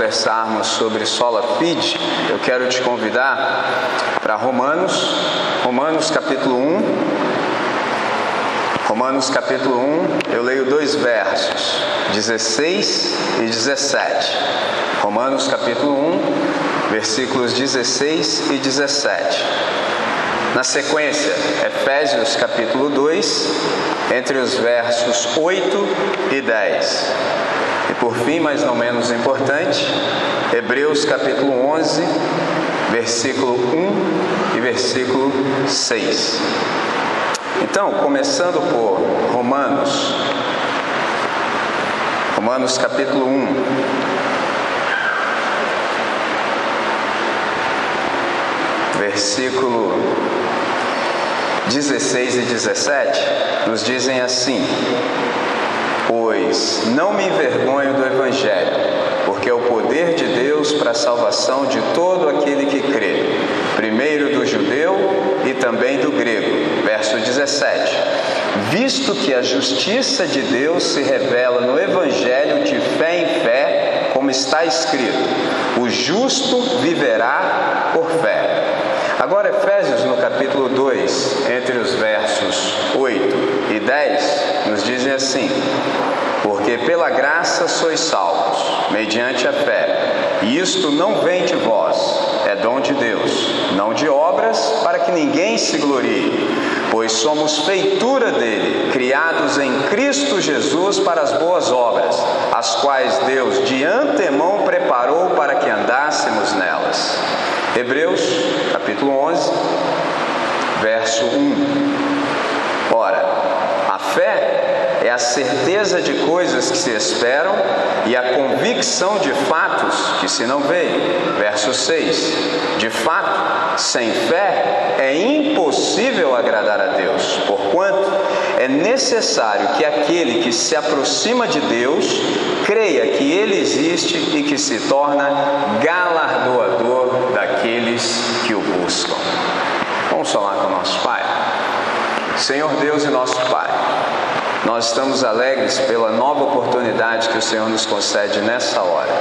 conversarmos sobre sola fide, eu quero te convidar para Romanos, Romanos capítulo 1, Romanos capítulo 1, eu leio dois versos, 16 e 17. Romanos capítulo 1, versículos 16 e 17. Na sequência, Efésios capítulo 2, entre os versos 8 e 10. Por fim, mas não menos importante, Hebreus capítulo 11, versículo 1 e versículo 6. Então, começando por Romanos, Romanos capítulo 1. Versículo 16 e 17 nos dizem assim: Pois não me envergonho do Evangelho, porque é o poder de Deus para a salvação de todo aquele que crê, primeiro do judeu e também do grego. Verso 17: Visto que a justiça de Deus se revela no Evangelho de fé em fé, como está escrito: o justo viverá por fé. Agora, Efésios, no capítulo 2, entre os versos 8 e 10, nos dizem assim: Porque pela graça sois salvos, mediante a fé, e isto não vem de vós, é dom de Deus, não de obras, para que ninguém se glorie, pois somos feitura dele, criados em Cristo Jesus para as boas obras, as quais Deus de antemão preparou para que andássemos nelas. Hebreus, capítulo 11, verso 1. Ora, a fé é a certeza de coisas que se esperam e a convicção de fatos que se não veem. Verso 6. De fato, sem fé é impossível agradar a Deus, porquanto é necessário que aquele que se aproxima de Deus creia que Ele existe e que se torna galardoador daqueles que o buscam. Vamos falar com o nosso Pai. Senhor Deus e nosso Pai, nós estamos alegres pela nova oportunidade que o Senhor nos concede nessa hora.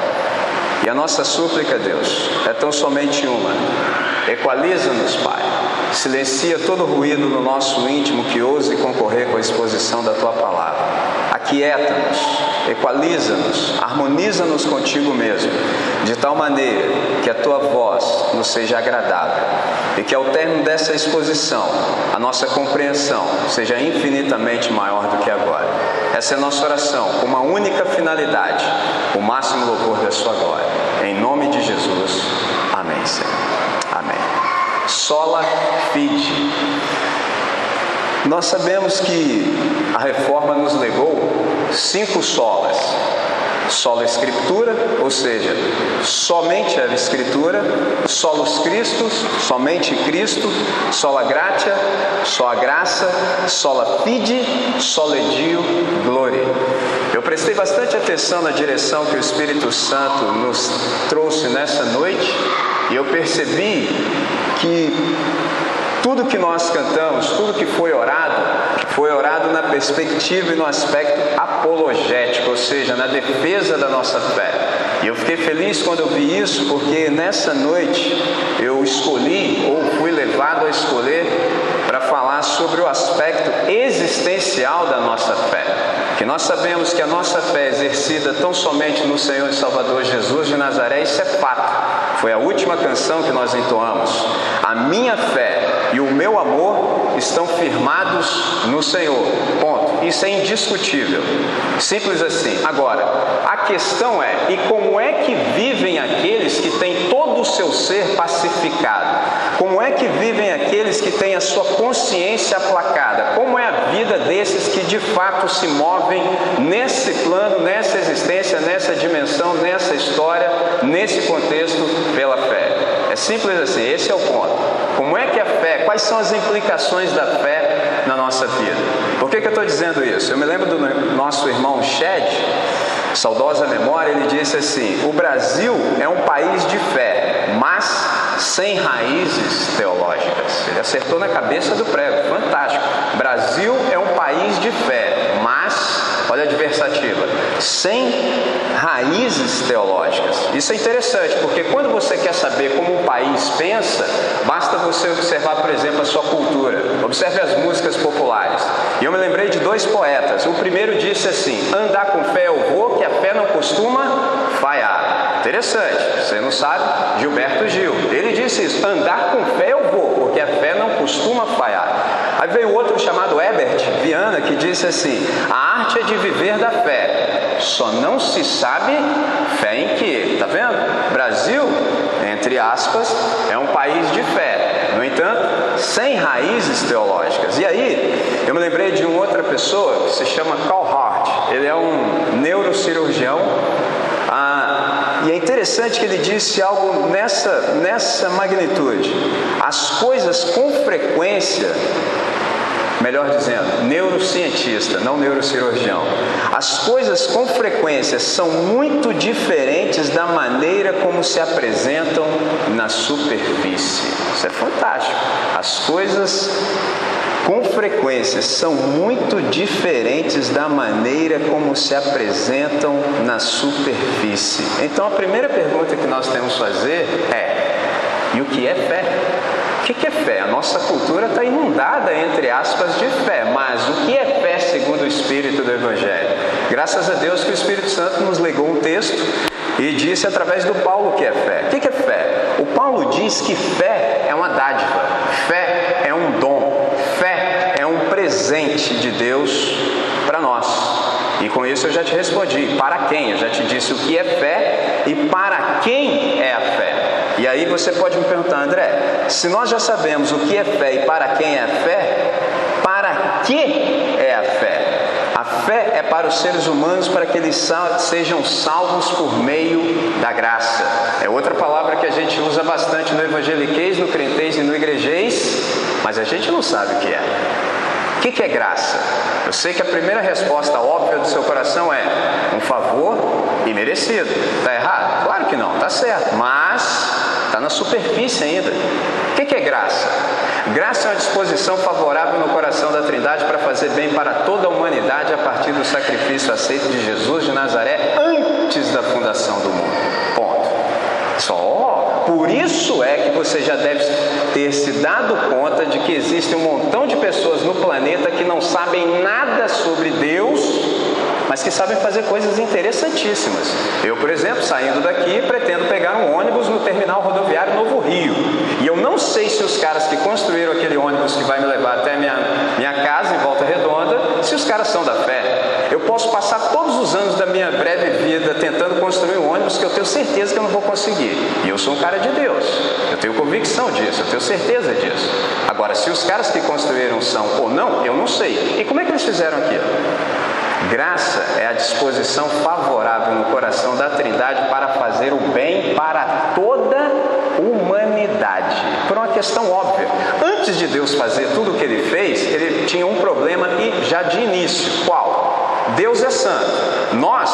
E a nossa súplica, Deus, é tão somente uma. Equaliza-nos, Pai. Silencia todo ruído no nosso íntimo que ouse concorrer com a exposição da tua palavra. Aquieta-nos, equaliza-nos, harmoniza-nos contigo mesmo, de tal maneira que a tua voz nos seja agradável e que ao término dessa exposição a nossa compreensão seja infinitamente maior do que agora. Essa é a nossa oração, com uma única finalidade: o máximo louvor da sua glória. Em nome de Jesus. Amém, Senhor. Amém. Sola fide. Nós sabemos que a reforma nos legou cinco solas. Sola Escritura, ou seja, somente a Escritura, solos Cristos, somente Cristo, sola gratia, só a graça, sola fide, soledio gloria. Eu prestei bastante atenção na direção que o Espírito Santo nos trouxe nessa noite e eu percebi que tudo que nós cantamos, tudo que foi orado, foi orado na perspectiva e no aspecto apologético, ou seja, na defesa da nossa fé. E eu fiquei feliz quando eu vi isso, porque nessa noite eu escolhi, ou fui levado a escolher, para falar sobre o aspecto existencial da nossa fé. Que nós sabemos que a nossa fé é exercida tão somente no Senhor e Salvador Jesus de Nazaré, isso é fato. Foi a última canção que nós entoamos. A minha fé e o meu amor estão firmados no Senhor. Ponto. Isso é indiscutível. Simples assim. Agora, a questão é: e como é que vivem aqueles que têm todo o seu ser pacificado? Como é que vivem aqueles que têm a sua consciência aplacada? Como é a vida desses que de fato se movem nesse plano, nessa existência, nessa dimensão, nessa história, nesse contexto pela fé? É simples assim, esse é o ponto. Como é que a fé, quais são as implicações da fé na nossa vida. Por que, que eu estou dizendo isso? Eu me lembro do nosso irmão Shed, saudosa memória, ele disse assim: O Brasil é um país de fé, mas sem raízes teológicas. Ele acertou na cabeça do prego, fantástico. Brasil é um país de fé, mas olha a adversativa, sem raízes teológicas. Isso é interessante, porque quando você quer saber como um país pensa, basta você observar, por exemplo, a sua cultura. Observe as músicas populares. E eu me lembrei de dois poetas. O primeiro disse assim: Andar com fé eu vou, que a fé não costuma falhar. Interessante, você não sabe? Gilberto Gil. Ele disse isso: Andar com fé eu vou, porque a fé não costuma falhar. Aí veio outro chamado Ebert Viana que disse assim: A arte é de viver da fé, só não se sabe fé em que. Tá vendo? Brasil, entre aspas, é um país de fé. No entanto, sem raízes teológicas. E aí, eu me lembrei de uma outra pessoa que se chama Carl Hart. Ele é um neurocirurgião. Ah, e é interessante que ele disse algo nessa, nessa magnitude. As coisas com frequência melhor dizendo, neurocientista, não neurocirurgião. As coisas com frequência são muito diferentes da maneira como se apresentam na superfície. Isso é fantástico. As coisas com frequência são muito diferentes da maneira como se apresentam na superfície. Então a primeira pergunta que nós temos que fazer é: e o que é fé? O que é fé? A nossa cultura está inundada, entre aspas, de fé, mas o que é fé segundo o Espírito do Evangelho? Graças a Deus que o Espírito Santo nos legou um texto e disse através do Paulo que é fé. O que é fé? O Paulo diz que fé é uma dádiva, fé é um dom, fé é um presente de Deus para nós. E com isso eu já te respondi. Para quem? Eu já te disse o que é fé e para quem você pode me perguntar, André, se nós já sabemos o que é fé e para quem é a fé, para que é a fé? A fé é para os seres humanos para que eles sejam salvos por meio da graça. É outra palavra que a gente usa bastante no evangeliquez, no crentez e no igrejês, mas a gente não sabe o que é. O que é graça? Eu sei que a primeira resposta óbvia do seu coração é um favor imerecido. Está errado? Claro que não, está certo. Mas na superfície ainda. O que é graça? Graça é uma disposição favorável no coração da Trindade para fazer bem para toda a humanidade a partir do sacrifício aceito de Jesus de Nazaré antes da fundação do mundo. Ponto. Só. Por isso é que você já deve ter se dado conta de que existe um montão de pessoas no planeta que não sabem nada sobre Deus mas que sabem fazer coisas interessantíssimas. Eu, por exemplo, saindo daqui, pretendo pegar um ônibus no terminal rodoviário Novo Rio. E eu não sei se os caras que construíram aquele ônibus que vai me levar até minha, minha casa em Volta Redonda, se os caras são da fé. Eu posso passar todos os anos da minha breve vida tentando construir um ônibus que eu tenho certeza que eu não vou conseguir. E eu sou um cara de Deus. Eu tenho convicção disso, eu tenho certeza disso. Agora, se os caras que construíram são ou não, eu não sei. E como é que eles fizeram aquilo? Graça é a disposição favorável no coração da Trindade para fazer o bem para toda humanidade. Por uma questão óbvia. Antes de Deus fazer tudo o que ele fez, ele tinha um problema e já de início. Qual? Deus é santo. Nós,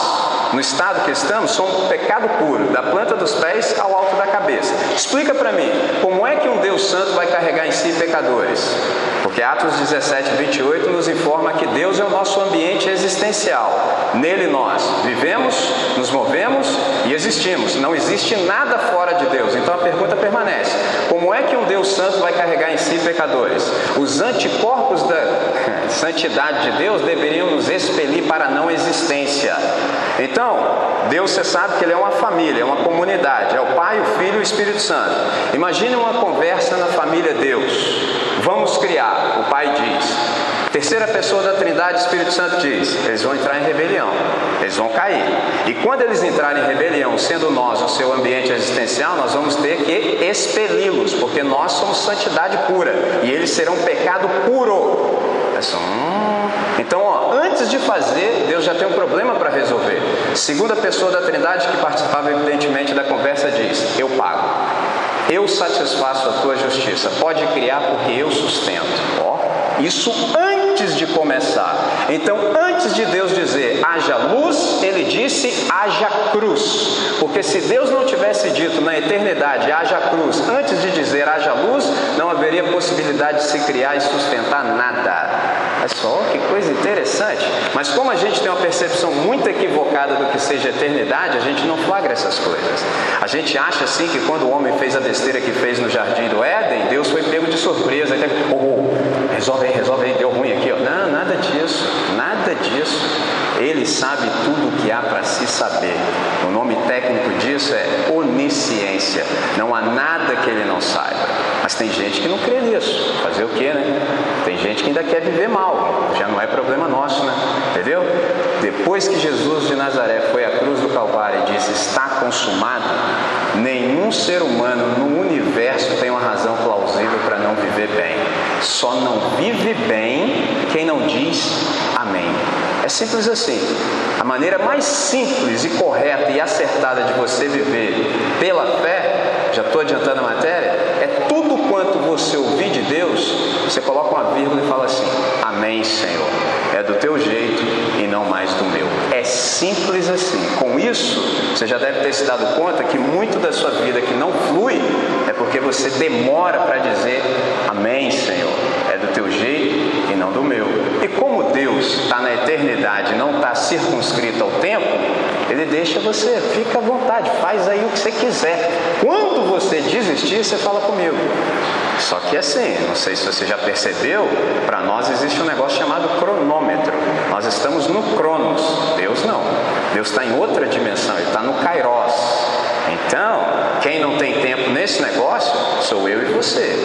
no estado que estamos, somos pecado puro, da planta dos pés ao alto da cabeça. Explica para mim, como é que um Deus santo vai carregar em si pecadores? Porque Atos 17, 28 nos informa que Deus é o nosso ambiente existencial. Nele nós vivemos, nos movemos e existimos. Não existe nada fora de Deus. Então a pergunta permanece: como é que um Deus santo vai carregar em si pecadores? Os anticorpos da santidade de Deus deveriam nos expelir para a não existência. Então, Deus, você sabe que Ele é uma família, é uma comunidade, é o Pai, o Filho e o Espírito Santo. Imagine uma conversa na família Deus. Vamos criar, o Pai diz. Terceira pessoa da Trindade, Espírito Santo diz: eles vão entrar em rebelião, eles vão cair. E quando eles entrarem em rebelião, sendo nós o seu ambiente existencial, nós vamos ter que expeli-los, porque nós somos santidade pura e eles serão pecado puro. Hum. Então, ó, antes de fazer, Deus já tem um problema para resolver. Segunda pessoa da Trindade que participava evidentemente da conversa diz: Eu pago. Eu satisfaço a tua justiça. Pode criar porque eu sustento. Ó, isso antes antes de começar. Então, antes de Deus dizer haja luz, ele disse haja cruz. Porque se Deus não tivesse dito na eternidade haja cruz, antes de dizer haja luz, não haveria possibilidade de se criar e sustentar nada. É só que coisa interessante. Mas como a gente tem uma percepção muito equivocada do que seja eternidade, a gente não flagra essas coisas. A gente acha assim que quando o homem fez a besteira que fez no jardim do Éden, Deus foi pego de surpresa. Oh, resolve aí, resolve aí, deu ruim aqui. Ó. Não, nada disso, nada disso. Ele sabe tudo o que há para se saber. O nome técnico disso é onisciência. Não há nada que ele não saiba. Mas tem gente que não crê nisso. Fazer o quê, né? Tem gente que ainda quer viver mal. Já não é problema nosso, né? Entendeu? Depois que Jesus de Nazaré foi à cruz do Calvário e disse: Está consumado, nenhum ser humano no universo tem uma razão plausível para não viver bem. Só não vive bem quem não diz amém. É simples assim. A maneira mais simples e correta e acertada de você viver pela fé, já estou adiantando a matéria, é tudo quanto você ouvir de Deus, você coloca uma vírgula e fala assim: Amém, Senhor. É do teu jeito e não mais do meu. É simples assim. Com isso, você já deve ter se dado conta que muito da sua vida que não flui é porque você demora para dizer Amém, Senhor. É do teu jeito e não do meu. E como Deus está na eternidade, não está circunscrito ao tempo, Ele deixa você, fica à vontade, faz aí o que você quiser. Quando você desistir, você fala comigo. Só que assim, não sei se você já percebeu, para nós existe um negócio chamado cronômetro. Nós estamos no Cronos, Deus não. Deus está em outra dimensão, Ele está no Kairos. Então, quem não tem tempo nesse negócio sou eu e você.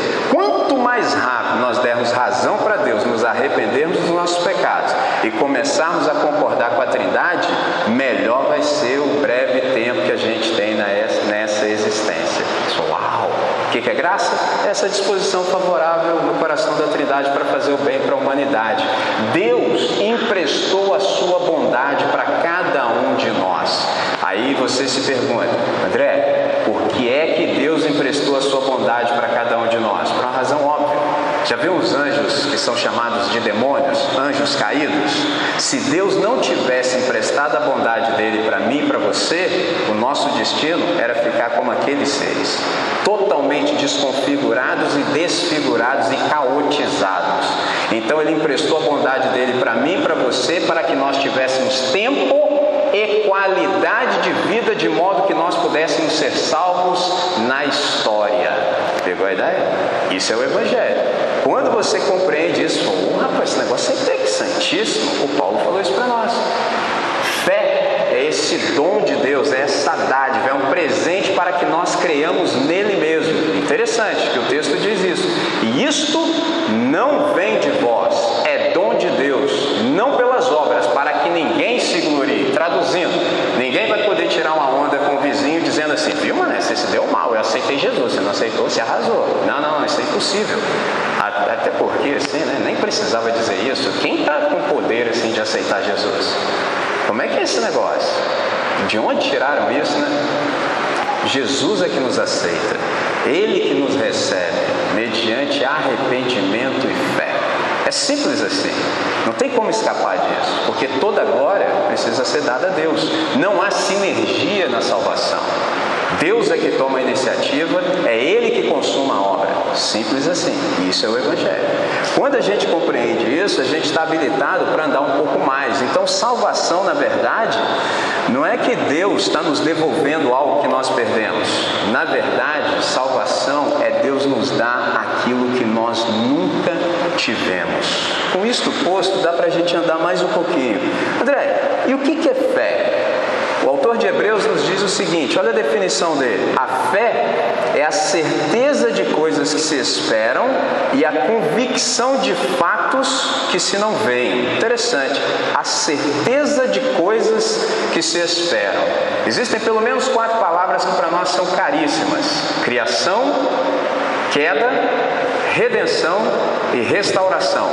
Quanto mais rápido nós dermos razão para Deus, nos arrependermos dos nossos pecados e começarmos a concordar com a Trindade, melhor vai ser o breve tempo que a gente tem nessa existência. Uau! O que é graça? Essa disposição favorável no coração da Trindade para fazer o bem para a humanidade. Deus emprestou a sua bondade para cada um de nós. Aí você se pergunta, André, por que é que Deus emprestou a sua bondade para cada um de nós? Por uma razão óbvia. Já viu os anjos que são chamados de demônios, anjos caídos? Se Deus não tivesse emprestado a bondade dele para mim e para você, o nosso destino era ficar como aqueles seres, totalmente desconfigurados e desfigurados e caotizados. Então ele emprestou a bondade dele para mim e para você para que nós tivéssemos tempo e qualidade de vida de modo que nós pudéssemos ser salvos na história. Pegou a ideia? Isso é o Evangelho. Quando você compreende isso, oh, rapaz, esse negócio é interessantíssimo. O Paulo falou isso para nós. Fé é esse dom de Deus, é essa dádiva, é um presente para que nós creiamos nele mesmo. Interessante que o texto diz isso. E isto não vem de vós, é dom de Deus, não pelas obras, para que ninguém se glorie. Traduzindo, ninguém vai poder tirar uma onda com o vizinho dizendo assim: viu, mané, você se deu mal, eu aceitei Jesus, você não aceitou, você arrasou. Não, não, isso é impossível. Até porque, assim, né, nem precisava dizer isso. Quem está com poder assim de aceitar Jesus? Como é que é esse negócio? De onde tiraram isso, né? Jesus é que nos aceita, Ele que nos recebe, mediante arrependimento e fé. É simples assim. Não tem como escapar disso, porque toda glória precisa ser dada a Deus. Não há sinergia na salvação. Deus é que toma a iniciativa, é Ele que consuma a obra. Simples assim. Isso é o Evangelho. Quando a gente compreende isso, a gente está habilitado para andar um pouco mais. Então, salvação, na verdade, não é que Deus está nos devolvendo algo que nós perdemos. Na verdade, salvação é Deus nos dar aquilo que nós nunca tivemos. Com isto posto, dá para a gente andar mais um pouquinho. André, e o que é fé? O autor de Hebreus nos diz o seguinte: olha a definição dele. A fé é a certeza de coisas que se esperam e a convicção de fatos que se não veem. Interessante. A certeza de coisas que se esperam. Existem pelo menos quatro palavras que para nós são caríssimas: criação, queda, redenção e restauração.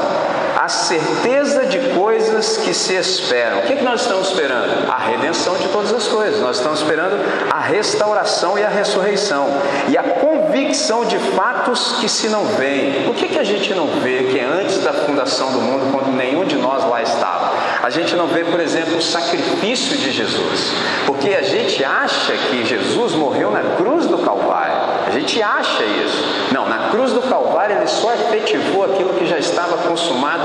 A certeza de coisas que se esperam. O que, que nós estamos esperando? A redenção de todas as coisas. Nós estamos esperando a restauração e a ressurreição. E a convicção de fatos que se não veem. O que, que a gente não vê que é antes da fundação do mundo, quando nenhum de nós lá estava? A gente não vê, por exemplo, o sacrifício de Jesus, porque a gente acha que Jesus morreu na cruz do Calvário. Gente acha isso. Não, na cruz do Calvário ele só efetivou aquilo que já estava consumado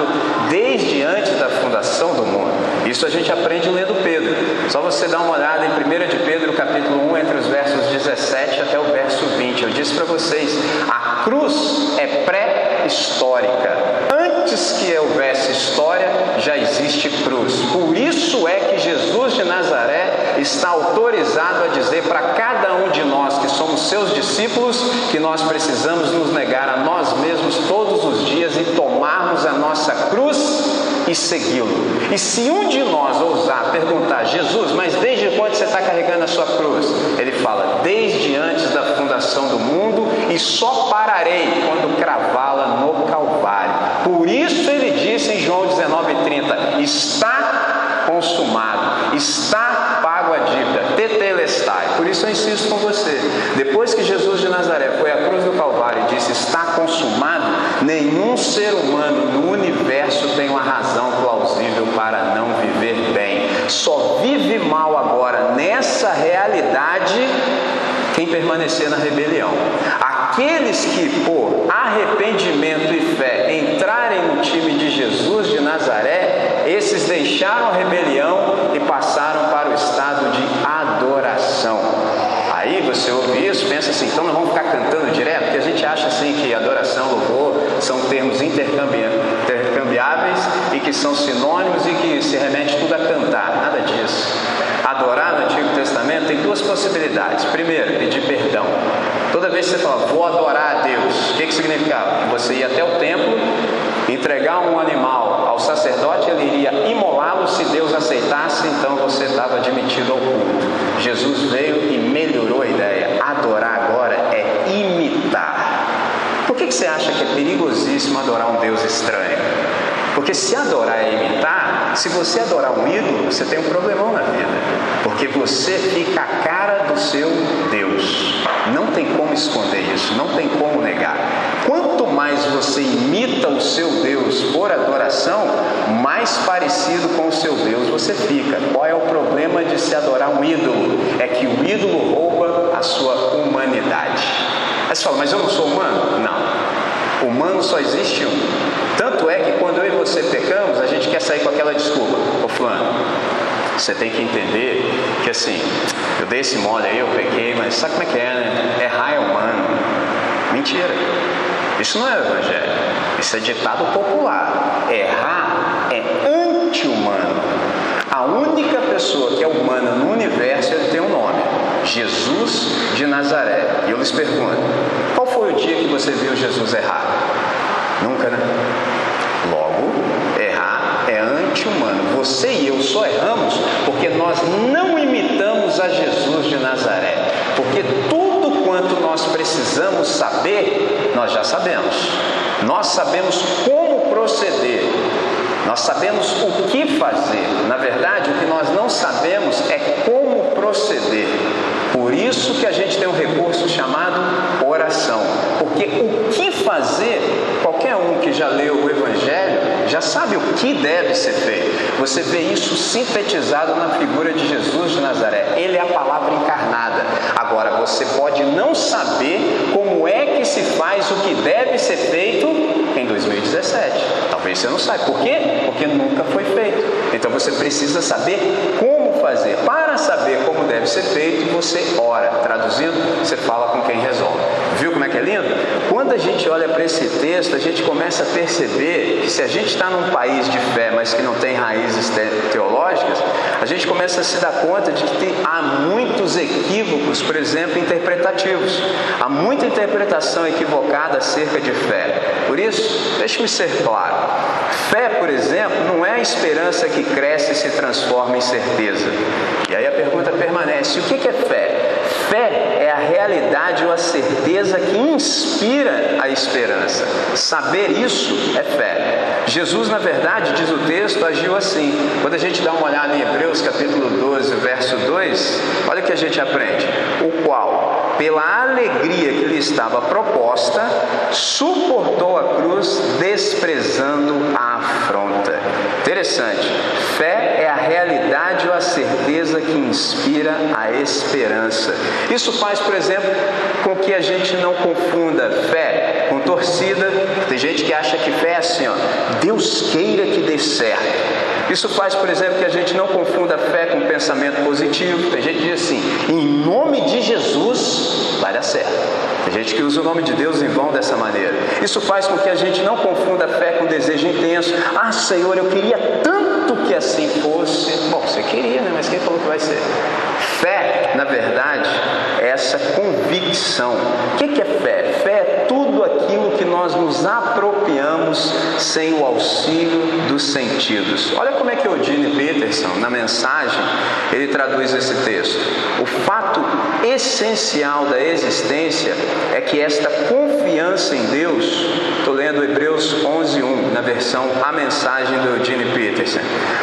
desde antes da fundação do mundo. Isso a gente aprende lendo Pedro. Só você dar uma olhada em 1 de Pedro, capítulo 1, entre os versos 17 até o verso 20. Eu disse para vocês, a cruz é pré-histórica. Antes que houvesse história, já existe cruz. Por isso é que Jesus de Nazaré está autorizado a dizer para cada um de nós que somos seus discípulos que nós precisamos nos negar a nós mesmos todos os dias e tomarmos a nossa cruz e segui-lo. E se um de nós ousar perguntar, Jesus, mas desde quando você está carregando a sua cruz? Ele fala, desde antes da fundação do mundo e só pararei quando cravá-la no Calvário. Por isso ele disse em João 19,30: está consumado, está pago a dívida, tetelestai. Por isso eu insisto com você. Depois que Jesus de Nazaré foi à cruz do Calvário e disse está consumado, nenhum ser humano no universo tem uma razão plausível para não viver bem. Só vive mal agora nessa realidade quem permanecer na rebelião. Aqueles que, por arrependimento e fé, entrarem no time de Jesus de Nazaré, esses deixaram a rebelião e passaram para o estado de adoração. Aí você ouve isso, pensa assim, então nós vamos ficar cantando direto, porque a gente acha assim que adoração, louvor são termos intercambiáveis e que são sinônimos e que se remete tudo a cantar, nada disso. Adorar no Antigo Testamento tem duas possibilidades. Primeiro, pedir perdão. Toda vez que você fala, vou adorar a Deus, o que, que significava? Você ia até o templo, entregar um animal ao sacerdote, ele iria imolá-lo. Se Deus aceitasse, então você estava admitido ao culto. Jesus veio e melhorou a ideia. Adorar agora é imitar. Por que, que você acha que é perigosíssimo adorar um Deus estranho? Porque se adorar é imitar, se você adorar um ídolo, você tem um problemão na vida. Porque você fica a cara do seu Deus. Não tem como esconder isso, não tem como negar. Quanto mais você imita o seu Deus por adoração, mais parecido com o seu Deus você fica. Qual é o problema de se adorar um ídolo? É que o ídolo rouba a sua humanidade. Aí você fala, mas eu não sou humano? Não. Humano só existe um. Tanto é que quando você pecamos, a gente quer sair com aquela desculpa. Ô fulano, você tem que entender que assim, eu dei esse mole aí, eu pequei, mas sabe como é que é, né? Errar é humano. Mentira. Isso não é evangelho. Isso é ditado popular. Errar é anti-humano. A única pessoa que é humana no universo, ele tem um nome. Jesus de Nazaré. E eu lhes pergunto, qual foi o dia que você viu Jesus errar? Nunca, né? Errar é anti-humano. Você e eu só erramos porque nós não imitamos a Jesus de Nazaré. Porque tudo quanto nós precisamos saber, nós já sabemos. Nós sabemos como proceder. Nós sabemos o que fazer. Na verdade, o que nós não sabemos é como proceder. Por isso que a gente tem um recurso chamado Porque o que fazer, qualquer um que já leu o Evangelho já sabe o que deve ser feito. Você vê isso sintetizado na figura de Jesus de Nazaré. Ele é a palavra encarnada. Agora, você pode não saber como é que se faz o que deve ser feito em 2017. Talvez você não saiba. Por quê? Porque nunca foi feito. Então você precisa saber como fazer. Para saber como deve ser feito, você ora. Traduzindo, você fala com quem resolve. Viu como é que é lindo? Quando a gente olha para esse texto, a gente começa a perceber que se a gente está num país de fé, mas que não tem raízes teológicas, a gente começa a se dar conta de que tem, há muitos equívocos, por exemplo, interpretativos. Há muita interpretação equivocada acerca de fé. Por isso, deixe-me ser claro. Fé, por exemplo, não é a esperança que cresce e se transforma em certeza. E aí a pergunta permanece: o que é fé? Fé é a realidade ou a certeza que inspira a esperança. Saber isso é fé. Jesus, na verdade, diz o texto, agiu assim. Quando a gente dá uma olhada em Hebreus capítulo 12, verso 2, olha o que a gente aprende. O qual, pela alegria que lhe estava proposta, suportou a cruz, desprezando a afronta. Interessante. Fé é a realidade ou a certeza que inspira a esperança. Isso faz, por exemplo, com que a gente não confunda fé com torcida. Tem gente que acha que fé é assim, ó, Deus queira que dê certo. Isso faz, por exemplo, que a gente não confunda fé com pensamento positivo. Tem gente que diz assim: em nome de Jesus vai dar certo. Tem gente que usa o nome de Deus em vão dessa maneira. Isso faz com que a gente não confunda fé com desejo intenso. Ah, Senhor, eu queria tanto que assim fosse. Bom, você queria, né? Mas quem falou que vai ser? Fé, na verdade, é essa convicção. O que é fé? Fé é tudo aquilo que nós nos apropriamos sem o auxílio dos sentidos. Olha como é que Eugene Peterson, na mensagem, ele traduz esse texto. O fato essencial da existência é que esta confiança em Deus, estou lendo Hebreus 11:1 na versão A Mensagem do Eugene Peterson.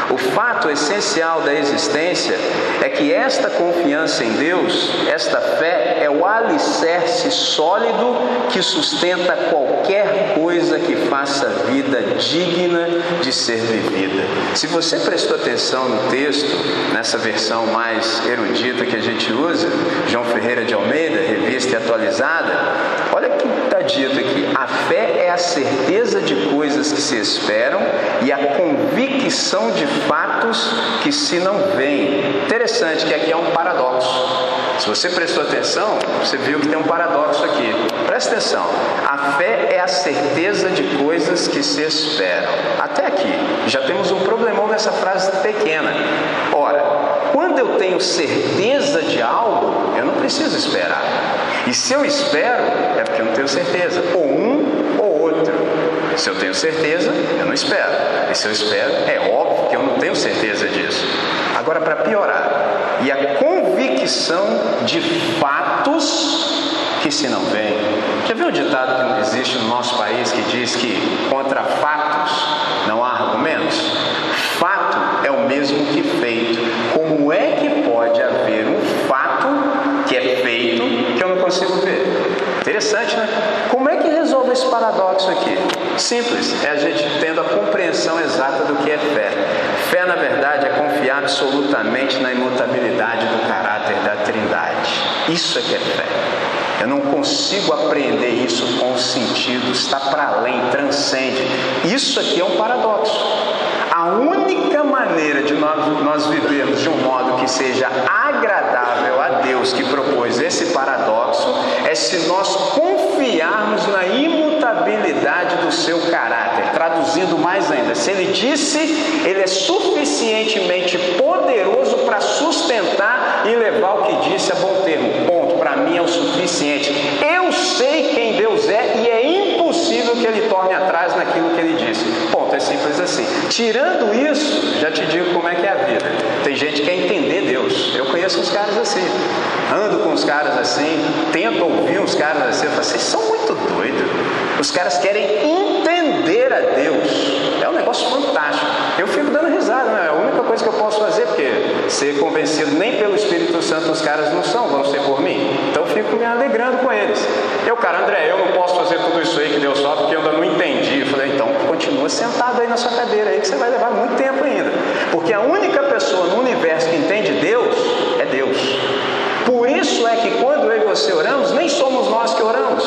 O fato essencial da existência é que esta confiança em Deus, esta fé é o alicerce sólido que sustenta qualquer coisa que faça a vida digna de ser vivida. Se você prestou atenção no texto, nessa versão mais erudita que a gente usa, João Ferreira de Almeida, revista e atualizada, olha que dito aqui: a fé é a certeza de coisas que se esperam e a convicção de fatos que se não veem. Interessante que aqui é um paradoxo. Se você prestou atenção, você viu que tem um paradoxo aqui. Presta atenção. A fé é a certeza de coisas que se esperam. Até aqui, já temos um problemão nessa frase pequena. Ora, quando eu tenho certeza de algo, eu não preciso esperar. E se eu espero, é porque eu não tenho certeza. Ou um ou outro. Se eu tenho certeza, eu não espero. E se eu espero, é óbvio que eu não tenho certeza disso. Agora, para piorar, e a convicção de fatos que se não vêem. Já viu um ditado que existe no nosso país que diz que contra fatos não há argumentos? Fato é o mesmo que feito. Como é que pode haver um fato que é feito que eu não consigo ver? Interessante, né? Como é que resolve esse paradoxo aqui? Simples, é a gente tendo a compreensão exata do que é fé. Fé, na verdade, é confiar absolutamente na imutabilidade do caráter da Trindade. Isso é que é fé. Eu não consigo apreender isso com os sentidos, está para além, transcende. Isso aqui é um paradoxo. A única maneira de nós, nós vivermos de um modo que seja agradável Deus que propôs esse paradoxo é se nós confiarmos na imutabilidade do seu caráter. Traduzindo mais ainda, se ele disse, ele é suficientemente poderoso para sustentar e levar o que disse a bom termo. Ponto. Para mim é o suficiente. Eu sei quem Deus é e é impossível que ele torne atrás naquilo que ele disse. Simples assim. Tirando isso, já te digo como é que é a vida. Tem gente que quer entender Deus. Eu conheço uns caras assim. Ando com uns caras assim, tento ouvir uns caras assim. Eu falo, vocês são muito doidos. Os caras querem entender a Deus. É um negócio fantástico. Eu fico dando risada, né? É a única coisa que eu posso fazer, porque ser convencido nem pelo Espírito Santo os caras não são, vão ser por mim. Então fico me alegrando com eles. Eu, cara, André, eu não posso fazer tudo isso aí que Deus só porque eu ainda não entendi. Eu falei, então continua sentado aí na sua cadeira aí que você vai levar muito tempo ainda. Porque a única pessoa no universo que entende Deus é Deus. Por isso é que quando eu e você oramos, nem somos nós que oramos.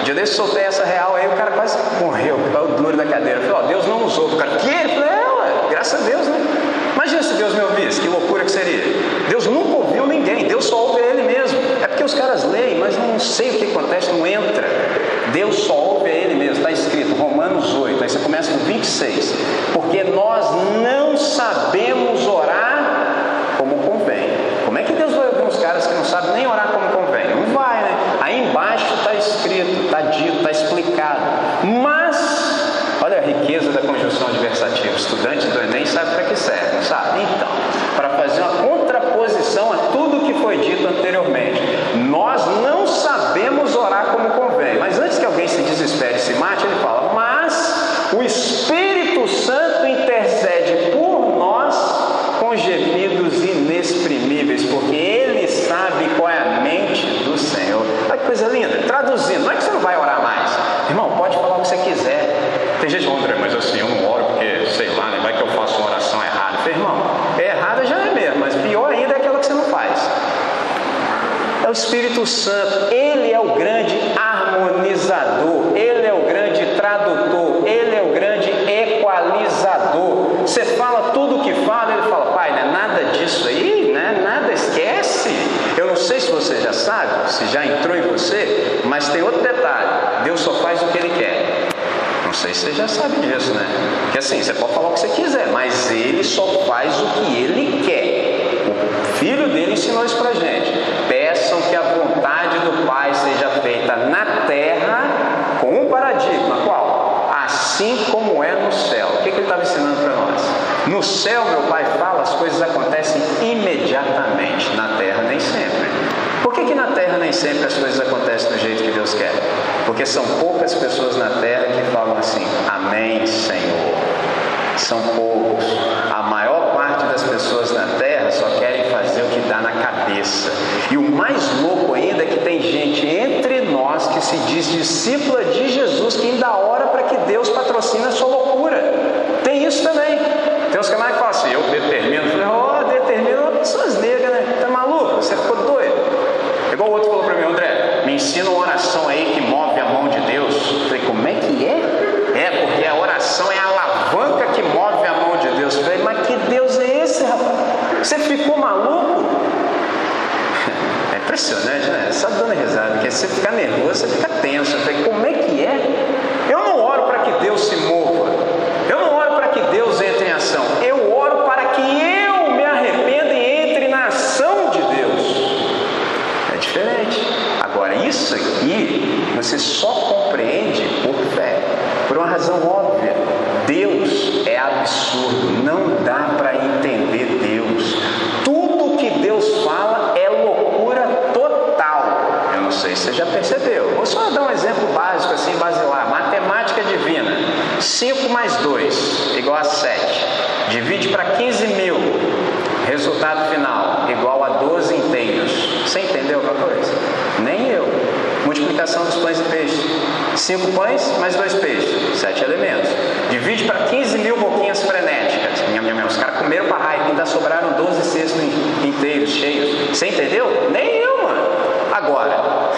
Um dia desse soltei essa real aí, o cara quase morreu, o duro da cadeira. Eu falei, ó, Deus não nos ouve. O cara, que? Ele falou, é, ué, graças a Deus, né? Imagina se Deus me ouvisse, que loucura que seria. Deus nunca ouviu ninguém, Deus só ouve Ele mesmo. É porque os caras leem, mas não sei o que acontece, não entra. Deus só ouve mesmo, está escrito, Romanos 8, aí você começa no 26. Porque nós não sabemos orar como convém. Como é que Deus vai ouvir uns caras que não sabem nem orar como convém? Não vai, né? Aí embaixo está escrito, está dito, está explicado. Mas, olha a riqueza da conjunção adversativa. Estudante do Enem sabe para que serve, sabe? Então, para fazer uma contraposição a tudo que foi dito anteriormente. Espírito Santo, ele é o grande harmonizador, ele é o grande tradutor, ele é o grande equalizador. Você fala tudo o que fala, ele fala, pai, não é nada disso aí, né? nada, esquece. Eu não sei se você já sabe, se já entrou em você, mas tem outro detalhe: Deus só faz o que ele quer. Não sei se você já sabe disso, né? Porque assim, você pode falar o que você quiser, mas ele só faz o que ele quer. O filho dele ensinou isso pra gente. Peçam que a vontade do Pai seja feita na terra com um paradigma. Qual? Assim como é no céu. O que, que ele estava ensinando para nós? No céu, meu Pai fala, as coisas acontecem imediatamente. Na terra, nem sempre. Por que, que na terra nem sempre as coisas acontecem do jeito que Deus quer? Porque são poucas pessoas na terra que falam assim: Amém, Senhor. São poucos. A maior parte das pessoas na terra só querem fazer o que dá na cabeça. E o mais louco ainda é que tem gente entre nós que se diz discípula de Jesus que ainda ora para que Deus patrocine a sua loucura. Tem isso também. Tem uns que falam assim: Eu determino. Falei: Ó, oh, pessoas negras, né? Tá maluco? Você ficou doido? Igual o outro falou para mim, André, me ensina uma oração aí que move a mão de Deus. Eu falei, como é que é? É, porque a oração é a alavanca que move a mão de Deus. Eu falei, mas que Deus é esse, rapaz? Você ficou maluco? É impressionante, né? Só dando risada, porque se você ficar nervoso, você fica tenso. Eu falei, como é que é? Eu não oro para que Deus se mova. Eu não oro para que Deus entre em ação. Eu oro para que eu me arrependa e entre na ação de Deus. É diferente. Agora, isso aqui você só compreende por fé, por uma razão óbvia. Deus é absurdo, não dá para entender Deus. Tudo que Deus fala é loucura total. Eu não sei se você já percebeu. Vou só dar um exemplo básico, assim, basilar. Matemática divina: 5 mais 2 igual a 7. Divide para 15 mil. Resultado final igual a 12 inteiros. Você entendeu alguma coisa? Nem eu. Multiplicação dos pães e peixes. Cinco pães mais dois peixes. Sete elementos. Divide para 15 mil boquinhas frenéticas. Minha, minha, minha. Os caras comeram para raio. Ainda sobraram 12 cestos inteiros, cheios. Você entendeu? Nem eu, mano. Agora,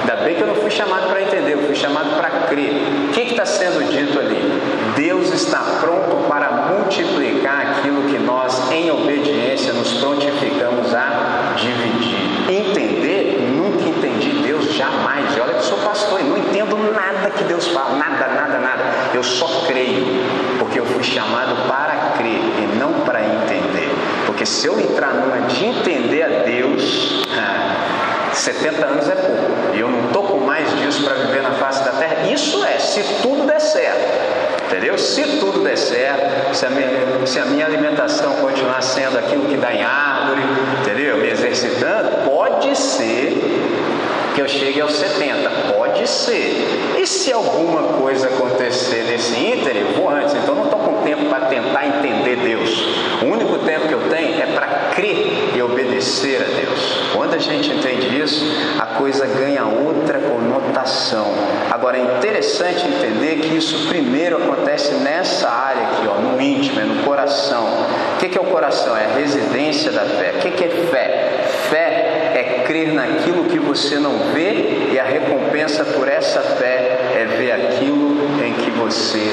ainda bem que eu não fui chamado para entender, eu fui chamado para crer. O que está sendo dito ali? Deus está pronto para multiplicar aquilo que nós, em obediência, nos prontificamos a dividir. Entender, nunca entendi Deus jamais. Olha que eu sou pastor e não entendo nada que Deus fala, nada, nada, nada. Eu só creio, porque eu fui chamado para crer e não para entender. Porque se eu entrar numa de entender a Deus, 70 anos é pouco. E eu não estou com mais disso para viver na face da terra. Isso é, se tudo der certo. Entendeu? Se tudo der certo, se a, minha, se a minha alimentação continuar sendo aquilo que dá em árvore, entendeu? Me exercitando, pode ser que eu chegue aos 70, pode ser. E se alguma coisa acontecer nesse ínter, eu vou antes, então não estou com tempo para tentar entender Deus. O único tempo que eu tenho é para crer e obedecer a Deus. Quando a gente entende isso, a coisa ganha outra conotação. Agora é interessante entender que isso primeiro acontece nessa área aqui, ó, no íntimo, é no coração. O que é o coração? É a residência da fé. O que é fé? Fé é crer naquilo que você não vê e a recompensa por essa fé é ver aquilo em que você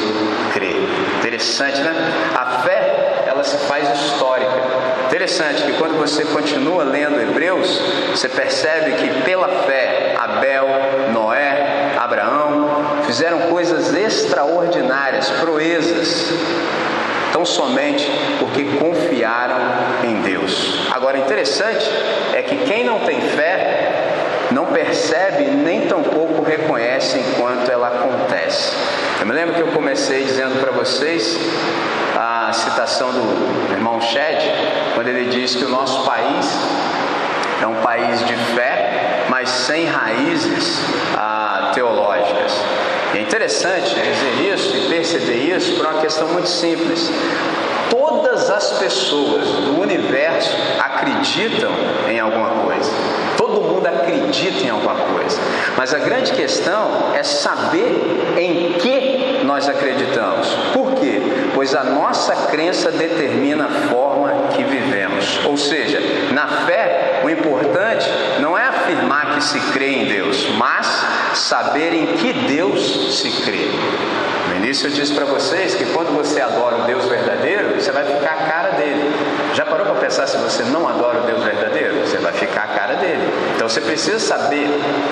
crê. Interessante, né? A fé, ela se faz histórica. Interessante que quando você continua lendo Hebreus, você percebe que pela fé Abel, Noé, Abraão fizeram coisas extraordinárias, proezas, tão somente porque confiaram em Deus. Agora, interessante é que quem não tem fé não percebe nem tampouco reconhece enquanto ela acontece. Eu me lembro que eu comecei dizendo para vocês a citação do irmão Shed, quando ele diz que o nosso país é um país de fé, mas sem raízes ah, teológicas. É interessante dizer isso e perceber isso por uma questão muito simples. Todas as pessoas do universo acreditam em alguma coisa. Todo mundo acredita em alguma coisa. Mas a grande questão é saber em que nós acreditamos. Por quê? Pois a nossa crença determina a forma que vivemos. Ou seja, na fé, o importante não é afirmar que se crê em Deus, mas saber em que Deus se crê. No início eu disse para vocês que quando você adora o Deus verdadeiro, você vai ficar a cara dele. Já parou para pensar se você não adora o Deus verdadeiro? Você vai ficar a cara dele. Então você precisa saber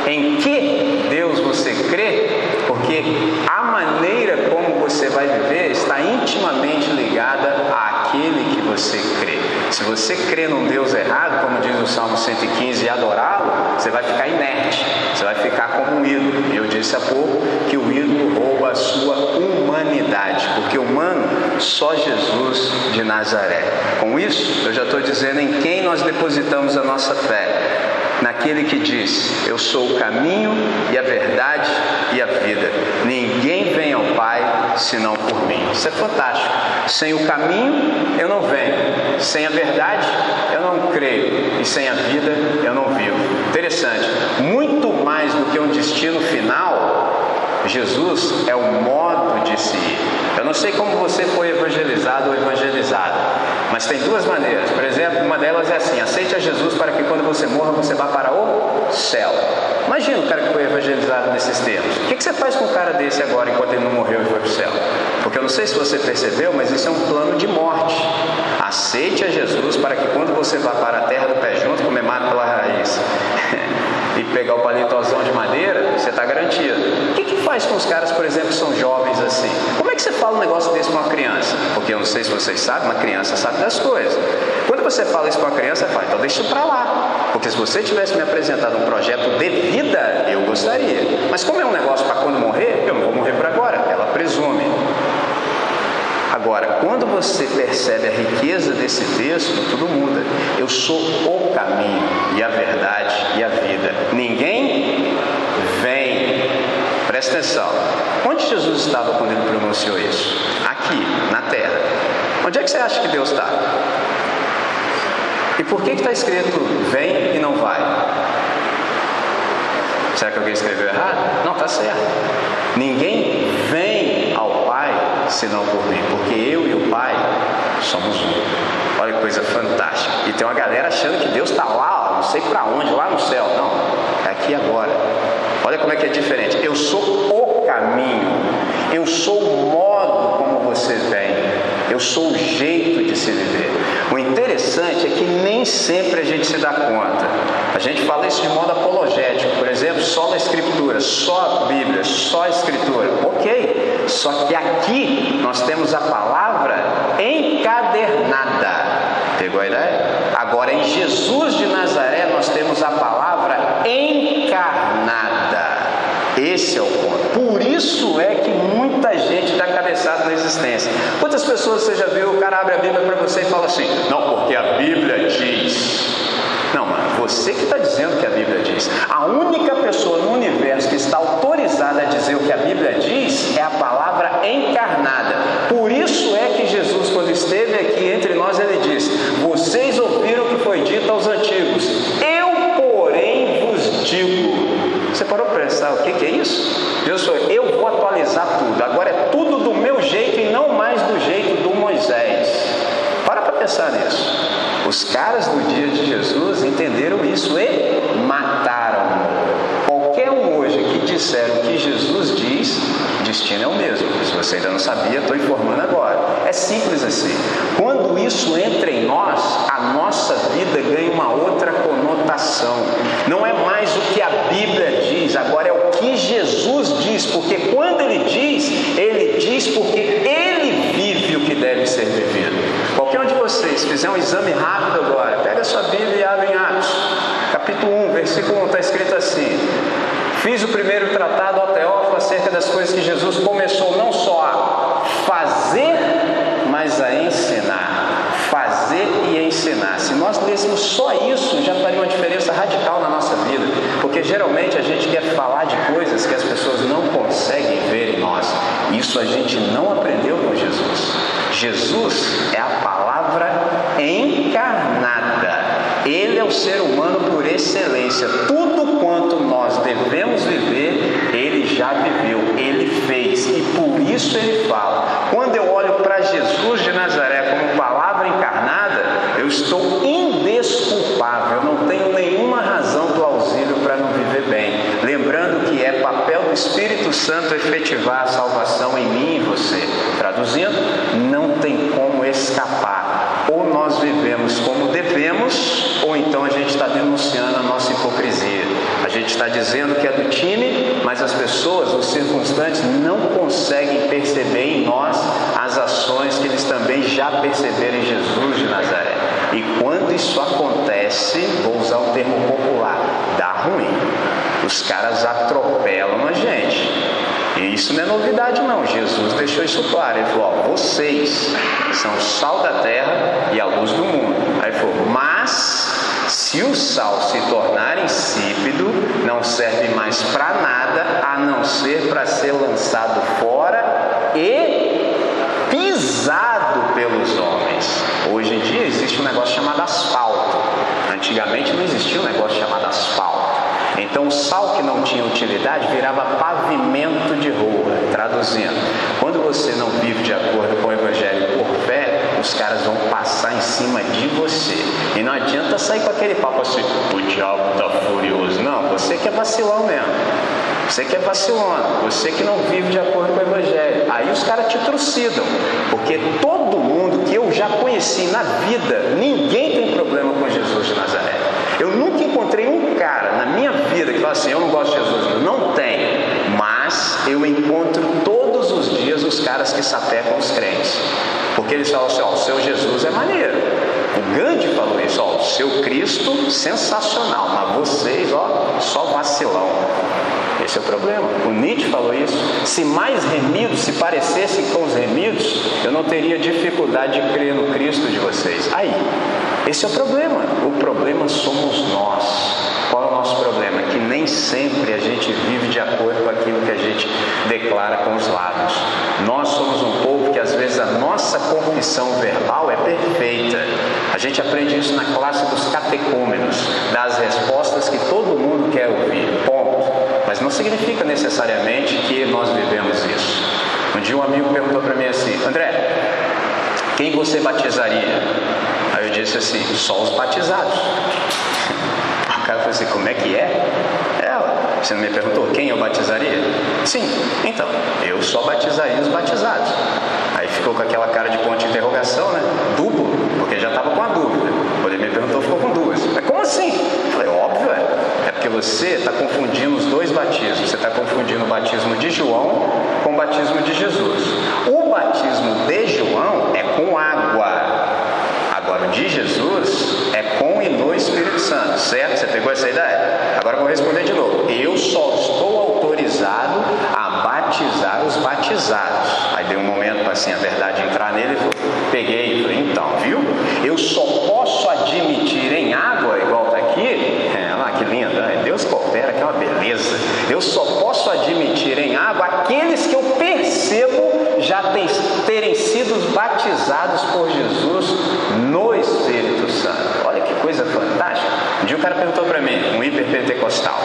em que Deus você crê, porque a maneira como você vai viver está intimamente ligada àquele que você crê. Se você crê num Deus errado, como diz o Salmo 115, e adorá-lo, você vai ficar inerte, você vai ficar como um ídolo. Eu disse há pouco que o ídolo rouba a sua humanidade, porque humano só Jesus de Nazaré. Com isso, eu já estou dizendo em quem nós depositamos a nossa fé naquele que diz: Eu sou o caminho e a verdade e a vida. Ninguém senão por mim. Isso é fantástico. Sem o caminho eu não venho, sem a verdade eu não creio e sem a vida eu não vivo. Interessante. Muito mais do que um destino final, Jesus é o modo de se ir. Eu não sei como você foi evangelizado ou evangelizada, mas tem duas maneiras. Por exemplo, uma delas é assim: aceite a Jesus para que quando você morra você vá para o céu. Imagina o cara que foi evangelizado nesses termos. O que você faz com um cara desse agora enquanto ele não morreu e foi para o céu? Porque eu não sei se você percebeu, mas isso é um plano de morte. Aceite a Jesus para que quando você vá para a terra do pé junto, comer mato pela raiz e pegar o palitozão de madeira, você está garantido. O que, que faz com os caras, por exemplo, que são jovens assim? Como é que você fala um negócio desse para uma criança? Porque eu não sei se vocês sabem, uma criança sabe das coisas. Quando você fala isso para uma criança, fala, então deixa isso para lá. Porque se você tivesse me apresentado um projeto de vida, eu gostaria. Mas como é um negócio para quando morrer, eu não vou morrer por agora. Ela presume. Agora, quando você percebe a riqueza desse texto, tudo muda. Eu sou o caminho e a verdade e a vida. Ninguém vem. Presta atenção. Onde Jesus estava quando ele pronunciou isso? Aqui, na terra. Onde é que você acha que Deus está? E por que está escrito vem e não vai? Será que alguém escreveu errado? Não, está certo. Ninguém senão por mim, porque eu e o Pai somos um. Olha que coisa fantástica. E tem uma galera achando que Deus está lá, não sei para onde, lá no céu. Não, é aqui agora. Olha como é que é diferente. Eu sou o caminho, eu sou o modo como você vem, eu sou o jeito de se viver. O interessante é que nem sempre a gente se dá conta. A gente fala isso de modo apologético, por exemplo, só na Escritura, só a Bíblia, só a Escritura. Ok, só que aqui nós temos a palavra encadernada. Pegou a ideia? Agora, em Jesus de Nazaré, nós temos a palavra encarnada. Esse é o ponto. Por isso é que muita gente dá cabeçada na existência. Quantas pessoas você já viu? O cara abre a Bíblia para você e fala assim: Não, porque a Bíblia diz. Não, mano, você que está dizendo que a Bíblia diz. A única pessoa no universo que está autorizada a dizer o que a Bíblia diz é a palavra encarnada. Por isso é que Jesus, quando esteve aqui entre nós, ele disse: Vocês ouviram o que foi dito aos antigos. Eu, porém, vos digo. Parou para pensar o que, que é isso? Deus falou: Eu vou atualizar tudo. Agora é tudo do meu jeito e não mais do jeito do Moisés. Para para pensar nisso. Os caras do dia de Jesus entenderam isso e mataram. Qualquer um hoje que disser o que Jesus diz, destino é o mesmo. Se você ainda não sabia, estou informando agora. É simples assim. Quando isso entra em nós, a nossa vida ganha uma outra conotação. Não é mais o que a Bíblia diz, agora é o que Jesus diz, porque quando ele diz, ele diz porque ele vive o que deve ser vivido. Qualquer um de vocês fizer um exame rápido agora, pega sua Bíblia e abre em Atos, capítulo 1, versículo 1, está escrito assim: Fiz o primeiro tratado ao Teófilo acerca das coisas que Jesus começou não só a fazer, mas a ensinar. Fazer e ensinar. Se nós lêssemos só isso, já faria uma diferença radical na nossa vida. Porque geralmente a gente quer falar de coisas que as pessoas não conseguem ver em nós. Isso a gente não aprendeu com Jesus. Jesus é a palavra encarnada. Ele é o ser humano por excelência. Tudo quanto nós devemos viver, ele já viveu, ele fez. E por isso ele fala. Quando eu olho para Jesus de Nazaré como palavra encarnada, eu estou indesculpável, eu não tenho nenhuma razão plausível nós vivemos como devemos, ou então a gente está denunciando a nossa hipocrisia. A gente está dizendo que é do time, mas as pessoas, os circunstantes, não conseguem perceber em nós as ações que eles também já perceberam em Jesus de Nazaré. E quando isso acontece, vou usar um termo popular, dá ruim. Os caras atropelam a gente. E isso não é novidade, não. Jesus deixou isso claro. Ele falou: ó, vocês são o sal da terra e a luz do mundo. Aí ele falou: mas se o sal se tornar insípido, não serve mais para nada a não ser para ser lançado fora e pelos homens. Hoje em dia existe um negócio chamado asfalto. Antigamente não existia um negócio chamado asfalto. Então o sal que não tinha utilidade virava pavimento de rua, traduzindo. Quando você não vive de acordo com o evangelho por fé, os caras vão passar em cima de você. E não adianta sair com aquele papo assim, o diabo está furioso. Não, você que é vacilão mesmo. Você que é vacilão, você que não vive de acordo com o Evangelho. Aí os caras te trucidam, porque todo mundo que eu já conheci na vida, ninguém tem problema com Jesus de Nazaré. Eu nunca encontrei um cara na minha vida que fala assim: eu não gosto de Jesus. Não tem. Mas eu encontro todos os dias os caras que sapecam os crentes. Porque eles falam assim: ó, o seu Jesus é maneiro. O Gandhi falou isso: ó, o seu Cristo sensacional, mas vocês, ó, só vacilão. Esse é o problema. O Nietzsche falou isso. Se mais remidos se parecessem com os remidos, eu não teria dificuldade de crer no Cristo de vocês. Aí, esse é o problema. O problema somos nós. Qual é o nosso problema? Que nem sempre a gente vive de acordo com aquilo que a gente declara com os lábios. Nós somos um povo que às vezes a nossa confissão verbal é perfeita. A gente aprende isso na classe dos catecúmenos, das respostas que todo mundo quer ouvir. Mas não significa necessariamente que nós vivemos isso. Um dia um amigo perguntou para mim assim: André, quem você batizaria? Aí eu disse assim: só os batizados. O cara falou assim: como é que é? Ela, você não me perguntou quem eu batizaria? Sim, então, eu só batizaria os batizados. Aí ficou com aquela cara de ponto de interrogação, né? Duplo, porque já estava com a dúvida. Quando ele me perguntou, ficou com duas. Mas como assim? Eu falei: óbvio, é. É porque você está confundindo os dois batismos. Você está confundindo o batismo de João com o batismo de Jesus. O batismo de João é com água. Agora, o de Jesus é com e no Espírito Santo, certo? Você pegou essa ideia? Agora vou responder de novo. Eu só estou autorizado a batizar os batizados. Aí deu um momento para assim a verdade entrar nele. Peguei então, viu? Eu só posso admitir em água, igual está aqui, é, lá que linda, Deus coopera, que é uma beleza. Eu só posso admitir em água aqueles que eu percebo já terem sido batizados por Jesus no Espírito Santo. Olha que coisa fantástica. Um dia o cara perguntou para mim, um hiperpentecostal,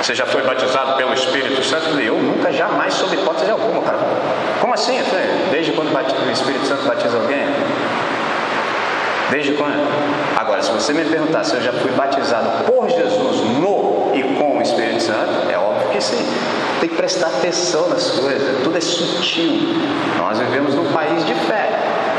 você já foi batizado pelo Espírito Santo? Eu falei, eu nunca, jamais, sob hipótese alguma, cara. Como assim? Eu falei, desde quando o Espírito Santo batiza alguém? Desde quando? Agora, se você me perguntar se eu já fui batizado por Jesus no e com o Espírito Santo, é óbvio Tem que prestar atenção nas coisas, tudo é sutil. Nós vivemos num país de fé,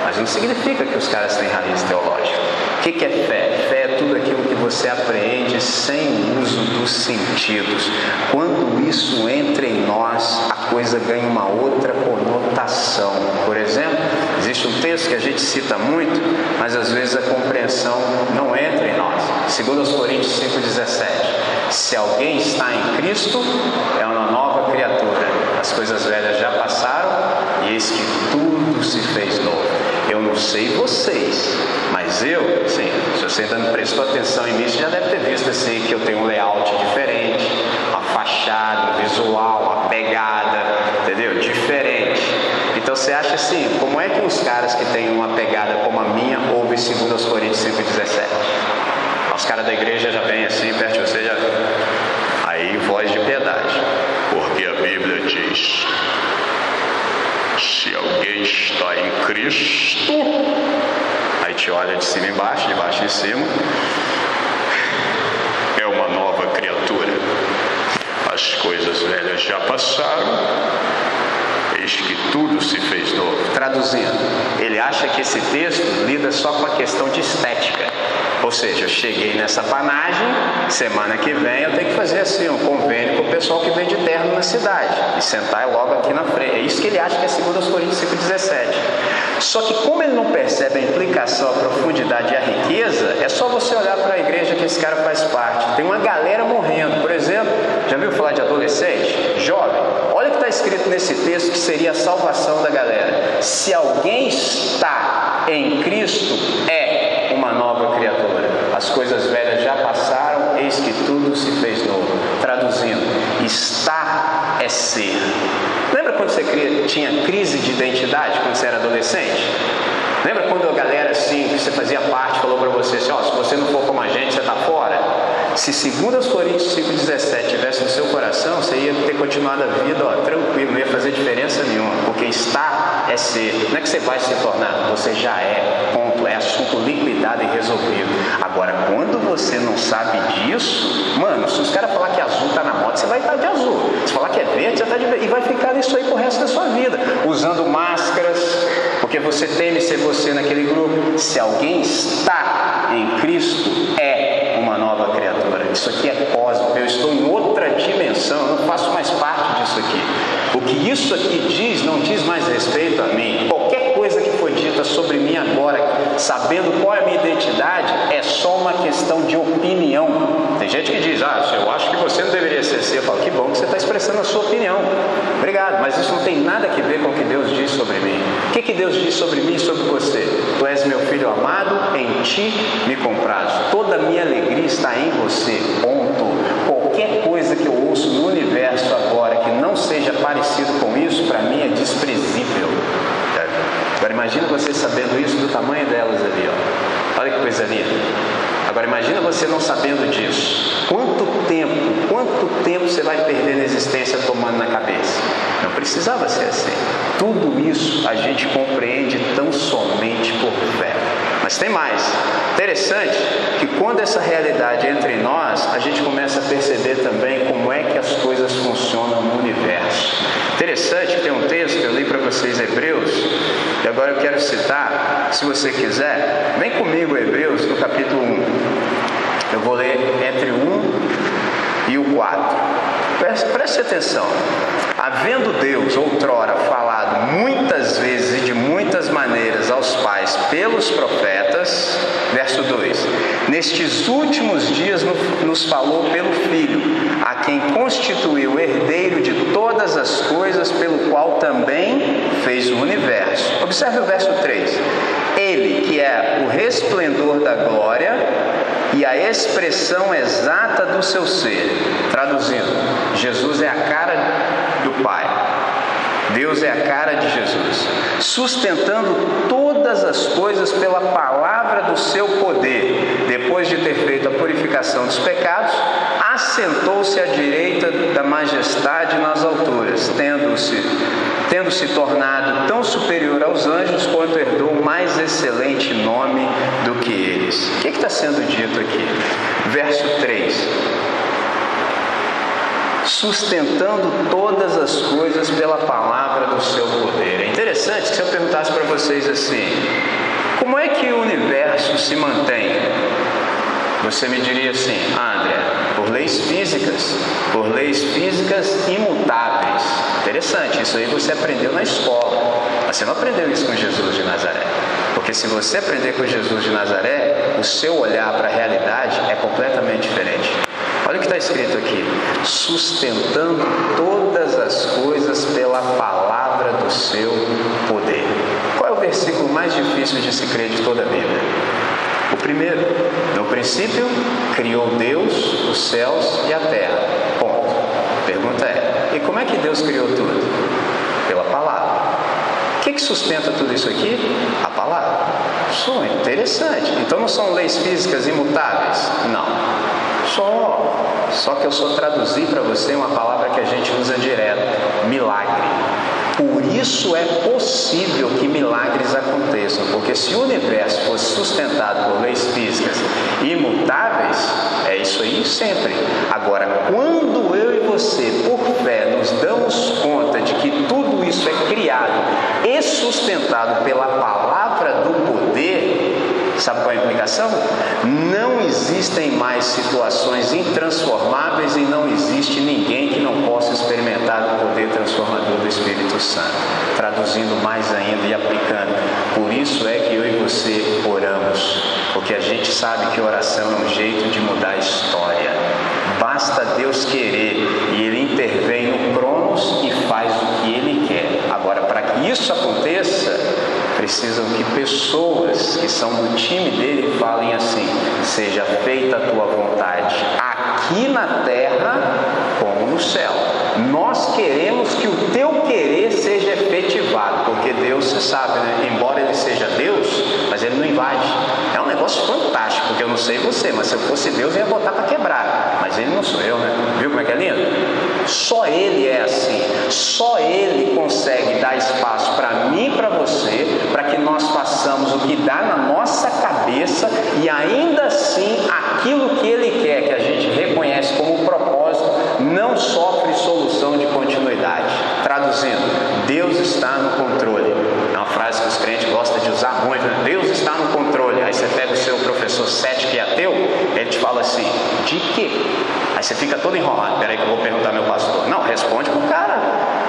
mas não significa que os caras têm raiz teológica. O que é fé? Fé é tudo aquilo que você apreende sem o uso dos sentidos. Quando isso entra em nós, a coisa ganha uma outra conotação. Por exemplo, existe um texto que a gente cita muito, mas às vezes a compreensão não entra em nós. Segundo os Coríntios 5,17. Se alguém está em Cristo, é uma nova criatura. As coisas velhas já passaram e eis que tudo se fez novo. Eu não sei vocês, mas eu, sim, se você ainda não prestou atenção em mim, você já deve ter visto assim que eu tenho um layout diferente, uma fachada, um visual, uma pegada, entendeu? Diferente. Então você acha assim, como é que os caras que têm uma pegada como a minha ouvem segundo os Coríntios 5,17? Os caras da igreja já vêm assim perto de você, já. Aí voz de piedade. Porque a Bíblia diz: se alguém está em Cristo, aí te olha de cima embaixo, de baixo e cima, é uma nova criatura. As coisas velhas já passaram, que tudo se fez novo. Traduzindo, ele acha que esse texto lida só com a questão de estética. Ou seja, eu cheguei nessa panagem, semana que vem eu tenho que fazer assim um convênio com o pessoal que vem de terno na cidade e sentar logo aqui na frente. É isso que ele acha que é 2 Coríntios 5,17. Só que como ele não percebe a implicação, a profundidade e a riqueza, é só você olhar para a igreja que esse cara faz parte. Tem uma galera morrendo. Por exemplo, já viu falar de adolescente? Jovem. Olha o que está escrito nesse texto que seria a salvação da galera. Se alguém está em Cristo, é uma nova criatura. As coisas velhas já passaram, eis que tudo se fez novo. Traduzindo, estar é ser. Lembra quando você tinha crise de identidade quando você era adolescente? Lembra quando a galera assim, que você fazia parte, falou para você assim, ó, oh, se você não for como a gente, você está fora? Se 2 Coríntios 5,17 tivesse no seu coração, você ia ter continuado a vida ó, tranquilo, não ia fazer diferença nenhuma, porque estar é ser. Não é que você vai se tornar, você já é, ponto, é assunto liquidado e resolvido. Agora, quando você não sabe disso, mano, se os caras falar que azul está na moda, você vai estar de azul. Se falar que é verde, você está de verde. E vai ficar nisso aí pro resto da sua vida, usando máscaras, porque você teme ser você naquele grupo. Se alguém está em Cristo, é uma nova criatura. Isso aqui é cósmico, eu estou em outra dimensão, eu não faço mais parte disso aqui. O que isso aqui diz não diz mais respeito a mim. Qualquer coisa que foi dita sobre mim agora, sabendo qual é a minha identidade, é só uma questão de opinião. Tem gente que diz, ah, eu acho que você não deveria ser assim. Eu falo, que bom que você está expressando a sua opinião. Obrigado, mas isso não tem nada a ver com o que Deus diz sobre mim. O que, que Deus diz sobre mim e sobre você? Tu és meu filho amado, em ti me comprazo. Toda a minha alegria está em você. Ponto. Qualquer coisa que eu ouço no universo agora que não seja parecido com isso, para mim é desprezível. Agora imagina você sabendo isso do tamanho delas ali, ó. Olha que coisa linda. Agora imagina você não sabendo disso. Quanto tempo, quanto tempo você vai perder na existência tomando na cabeça? Não precisava ser assim. Tudo isso a gente compreende tão somente por fé. Mas tem mais. Interessante que quando essa realidade entra em nós, a gente começa a perceber também como é que as coisas funcionam no. Interessante tem um texto que eu li para vocês, Hebreus, e agora eu quero citar, se você quiser, vem comigo, Hebreus, no capítulo 1. Eu vou ler entre o 1 e o 4. Preste, preste atenção. Havendo Deus outrora falado muitas vezes e de muitas maneiras aos pais pelos profetas, verso 2: Nestes últimos dias nos falou pelo Filho, quem constituiu herdeiro de todas as coisas, pelo qual também fez o universo. Observe o verso 3: Ele que é o resplendor da glória e a expressão exata do seu ser. Traduzindo, Jesus é a cara do Pai. Deus é a cara de Jesus, sustentando todas as coisas pela palavra do seu poder. Depois de ter feito a purificação dos pecados, assentou-se à direita da majestade nas alturas, tendo-se tendo se tornado tão superior aos anjos quanto herdou mais excelente nome do que eles. O que está sendo dito aqui? Verso 3 sustentando todas as coisas pela palavra do seu poder. É interessante que se eu perguntasse para vocês assim: como é que o universo se mantém? Você me diria assim, ah, André, por leis físicas, por leis físicas imutáveis. Interessante, isso aí você aprendeu na escola. Mas você não aprendeu isso com Jesus de Nazaré. Porque se você aprender com Jesus de Nazaré, o seu olhar para a realidade é completamente diferente. Olha o que está escrito aqui: sustentando todas as coisas pela palavra do seu poder. Qual é o versículo mais difícil de se crer de toda a Bíblia? O primeiro, no princípio, criou Deus os céus e a terra. Ponto. Pergunta é: e como é que Deus criou tudo? Pela palavra. O que, que sustenta tudo isso aqui? A palavra. Só interessante. Então não são leis físicas imutáveis? Não. Só. Só que eu só traduzi para você uma palavra que a gente usa direto: milagre. Por isso é possível que milagres aconteçam, porque se o universo fosse sustentado por leis físicas imutáveis, é isso aí sempre. Agora, quando eu e você, por fé, nos damos conta de que tudo isso é criado e sustentado pela palavra do poder, sabe qual é a implicação? Não existem mais situações intransformáveis e não existe ninguém que não possa experimentar o poder transformador do Espírito Santo. Traduzindo mais ainda e aplicando. Por isso é que eu e você oramos, porque a gente sabe que oração é um jeito de mudar a história. Basta Deus querer e Ele intervém no Cronos e faz o que Ele quer. Agora, para que isso aconteça, precisam que pessoas que são do time dele falem assim: seja feita a tua vontade aqui na terra como no céu. Nós queremos que o teu querer seja efetivado, porque Deus, você sabe, né? embora Ele seja Deus, mas Ele não invade. É um negócio fantástico, porque eu não sei você, mas se eu fosse Deus, eu ia botar para quebrar. Mas Ele não sou eu, né? Viu como é que é lindo? Só Ele é assim. Só Ele consegue dar espaço para mim e para você, para que nós façamos o que dá na nossa cabeça e ainda assim aquilo que Ele quer, que a gente reconhece como propósito, não sofre solução de continuidade. Traduzindo, Deus está no controle. É uma frase que os crentes gostam de usar muito. Deus está no controle. Aí você pega o seu professor Sete, que é ateu, ele te fala assim: de quê? Aí você fica todo enrolado. Peraí que eu vou perguntar ao meu pastor. Não, responde pro cara.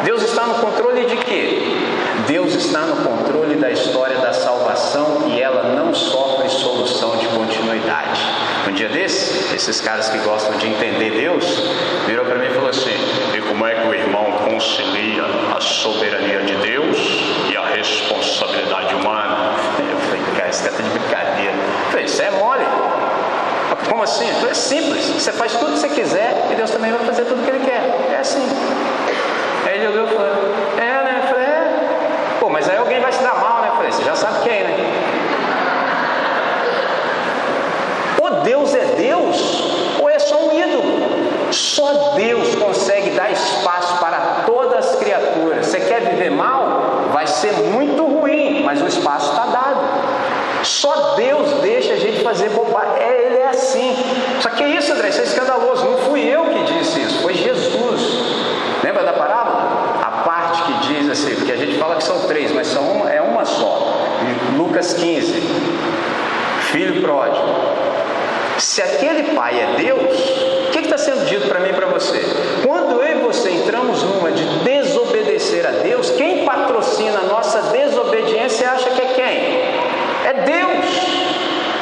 Deus está no controle de quê? Deus está no controle da história da salvação e ela não sofre solução de continuidade. Um dia desses, esses caras que gostam de entender Deus, virou para mim e falou assim: e como é que o irmão concilia a soberania de Deus e a responsabilidade humana? Eu falei, cara, esse cara tá de brincadeira. Eu falei, isso é mole. Como assim? Então é simples. Você faz tudo que você quiser e Deus também vai fazer tudo que Ele quer. É assim. Aí ele olhou e falou: É, né? Eu falei: É. Pô, mas aí alguém vai se dar mal, né? Falei: Você já sabe quem, né? Ou Deus é Deus, ou é só um ídolo. Só Deus consegue dar espaço para todas as criaturas. Você quer viver mal? Vai ser muito ruim, mas o espaço está dado. Só Deus deixa a gente fazer bobagem. É, ele é assim. Só que é isso, André, isso é escandaloso. Não fui eu que disse isso, foi Jesus. Lembra da parábola? A parte que diz assim, porque a gente fala que são três, mas são uma, é uma só. Lucas 15. Filho pródigo. Se aquele pai é Deus, o que está sendo dito para mim e para você? Quando eu e você entramos numa de desobedecer a Deus, quem patrocina a nossa desobediência acha que é quem? É Deus.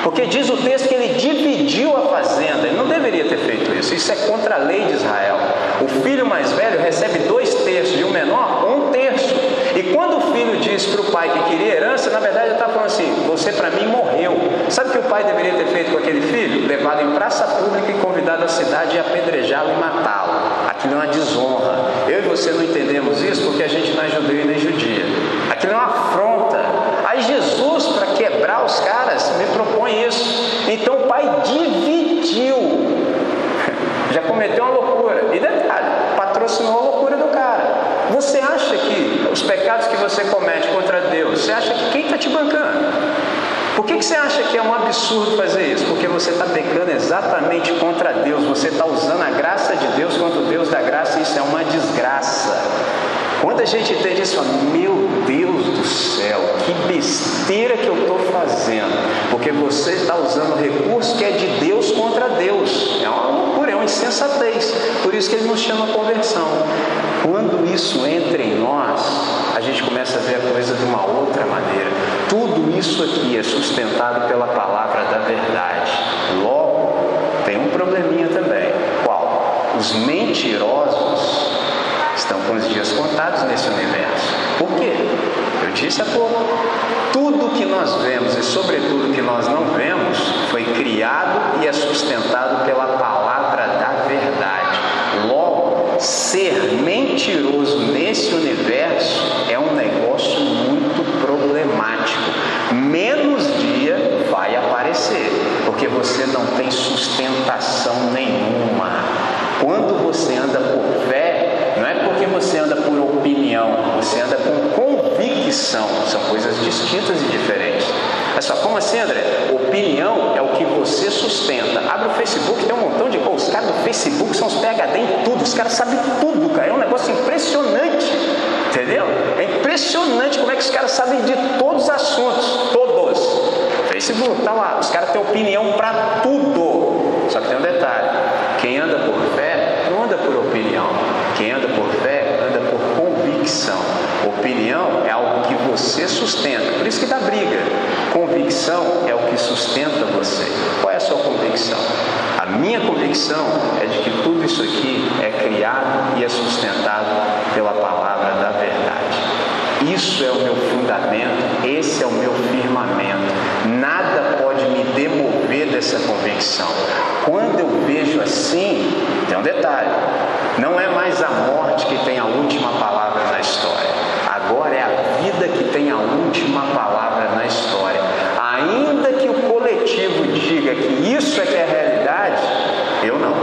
Porque diz o texto que ele dividiu a fazenda, ele não deveria ter feito isso, isso é contra a lei de Israel. O filho mais velho recebe dois terços e o menor um terço. E quando o filho diz para o pai que queria herança, na verdade ele está falando assim: Você para mim morreu. Sabe o que o pai deveria ter feito com aquele filho? Levado em praça pública e convidado à cidade e apedrejá-lo e matá-lo. Aquilo é uma desonra. Eu e você não entendemos isso porque a gente não é judeu e nem judia. Aquilo é uma afronta. Aí Jesus, para quebrar os caras, me propõe isso. Então o pai dividiu. Já cometeu uma loucura. E detalhe, patrocinou a loucura do cara. Você acha que os pecados que você comete contra Deus, você acha que quem está te bancando? Por que, que você acha que é um absurdo fazer isso? Porque você está pecando exatamente contra Deus, você está usando a graça de Deus contra o Deus da graça, isso é uma desgraça. Quando a gente entende isso, meu Deus do céu, que besteira que eu estou fazendo, porque você está usando recurso que é de Deus contra Deus, é uma insensatez, por isso que ele nos chama conversão. Quando isso entra em nós, a gente começa a ver a coisa de uma outra maneira. Tudo isso aqui é sustentado pela palavra da verdade. Logo, tem um probleminha também. Qual? Os mentirosos estão com os dias contados nesse universo. Por quê? Eu disse há pouco. Tudo que nós vemos e, sobretudo, que nós não vemos foi criado e é sustentado pela palavra da verdade. Logo, ser mentiroso nesse universo é um negócio muito problemático. Menos dia vai aparecer, porque você não tem sustentação nenhuma. Quando você anda por fé, não é porque você anda por opinião, você anda com convicção. São coisas distintas e diferentes. Olha só, como assim, André? Opinião é o que você sustenta. Abre o Facebook, tem um montão de. Oh, os caras do Facebook são os PHD em tudo, os caras sabem tudo, cara. É um negócio impressionante. Entendeu? É impressionante como é que os caras sabem de todos os assuntos, todos. Facebook, tá lá, os caras têm opinião para tudo. Só que tem um detalhe: quem anda por fé não anda por opinião. Quem anda por fé anda por convicção. Opinião é algo que você sustenta, por isso que dá briga. Convicção é o que sustenta você. Qual é a sua convicção? A minha convicção é de que tudo isso aqui é criado e é sustentado pela palavra da verdade. Isso é o meu fundamento, esse é o meu firmamento. Nada pode me demover dessa convicção. Quando eu vejo assim, tem um detalhe: não é mais a morte que tem a última palavra na história. Agora é a vida que tem a última palavra na história. Ainda que o coletivo diga que isso é que é a realidade, eu não.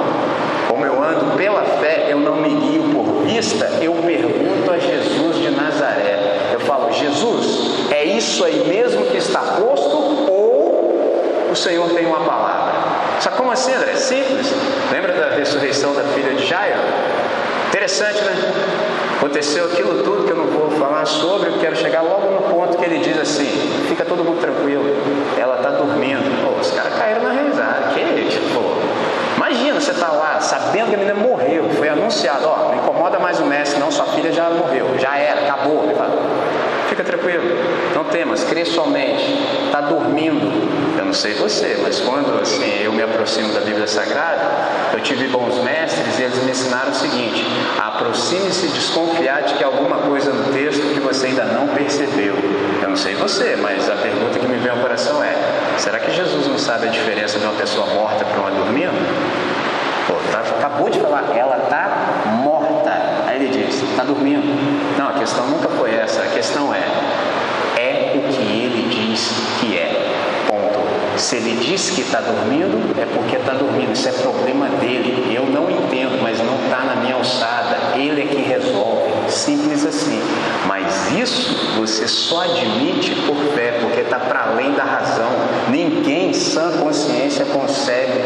Como eu ando pela fé, eu não me guio por vista, eu pergunto a Jesus de Nazaré. Eu falo, Jesus, é isso aí mesmo que está posto ou o Senhor tem uma palavra? Sabe como assim, André? Simples. Lembra da ressurreição da filha de Jairo? Interessante, né? Aconteceu aquilo tudo que eu não vou falar sobre, eu quero chegar logo no ponto que ele diz assim: fica todo mundo tranquilo, ela está dormindo. Pô, os caras caíram na risada, que tipo, imagina você tá lá sabendo que a menina morreu, foi anunciado: ó, não incomoda mais o mestre, não, sua filha já morreu, já era, acabou. Fica tranquilo, não temas, crê somente, está dormindo. Eu não sei você, mas quando assim, eu me aproximo da Bíblia Sagrada, eu tive bons mestres e eles me ensinaram o seguinte: aproxime-se desconfiar de que alguma coisa no texto que você ainda não percebeu. Eu não sei você, mas a pergunta que me vem ao coração é: será que Jesus não sabe a diferença de uma pessoa morta para uma dormindo? Pô, tá, acabou de falar, ela está morta. Aí ele diz, está dormindo. Não, a questão nunca foi essa. A questão é, que é. Se ele diz que está dormindo, é porque está dormindo. Isso é problema dele. Eu não entendo, mas não está na minha alçada. Ele é que resolve. Simples assim. Mas isso você só admite por fé, porque está para além da razão. Ninguém sã consciência consegue,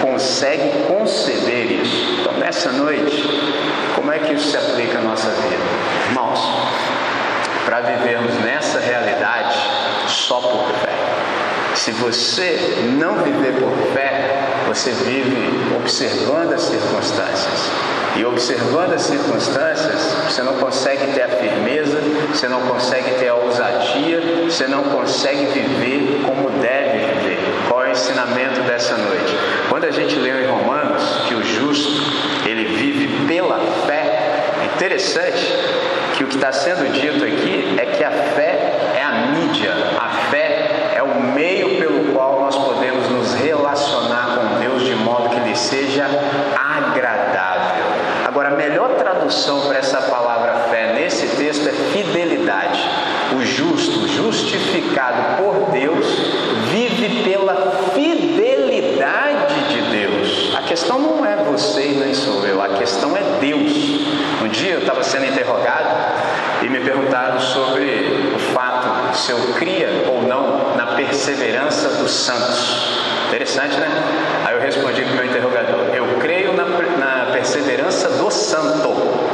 consegue conceber isso. Então, nessa noite, como é que isso se aplica à nossa vida? Irmãos, para vivermos nessa realidade só por fé. Se você não viver por fé, você vive observando as circunstâncias. E observando as circunstâncias, você não consegue ter a firmeza, você não consegue ter a ousadia, você não consegue viver como deve viver. Qual é o ensinamento dessa noite? Quando a gente leu em Romanos que o justo, ele vive pela fé, interessante que o que está sendo dito aqui é que a fé é a mídia, a fé é o meio pelo qual nós podemos nos relacionar com Deus de modo que lhe seja agradável. Agora, a melhor tradução para essa palavra fé nesse texto é fidelidade. O justo, justificado por Deus, vive pela fidelidade de Deus. A questão não é você e nem sou eu, a questão é Deus. Um dia eu estava sendo interrogado e me perguntaram sobre o fato se eu cria ou não na perseverança dos santos. Interessante, né? Aí eu respondi para o meu interrogador: eu creio na, na perseverança do santo,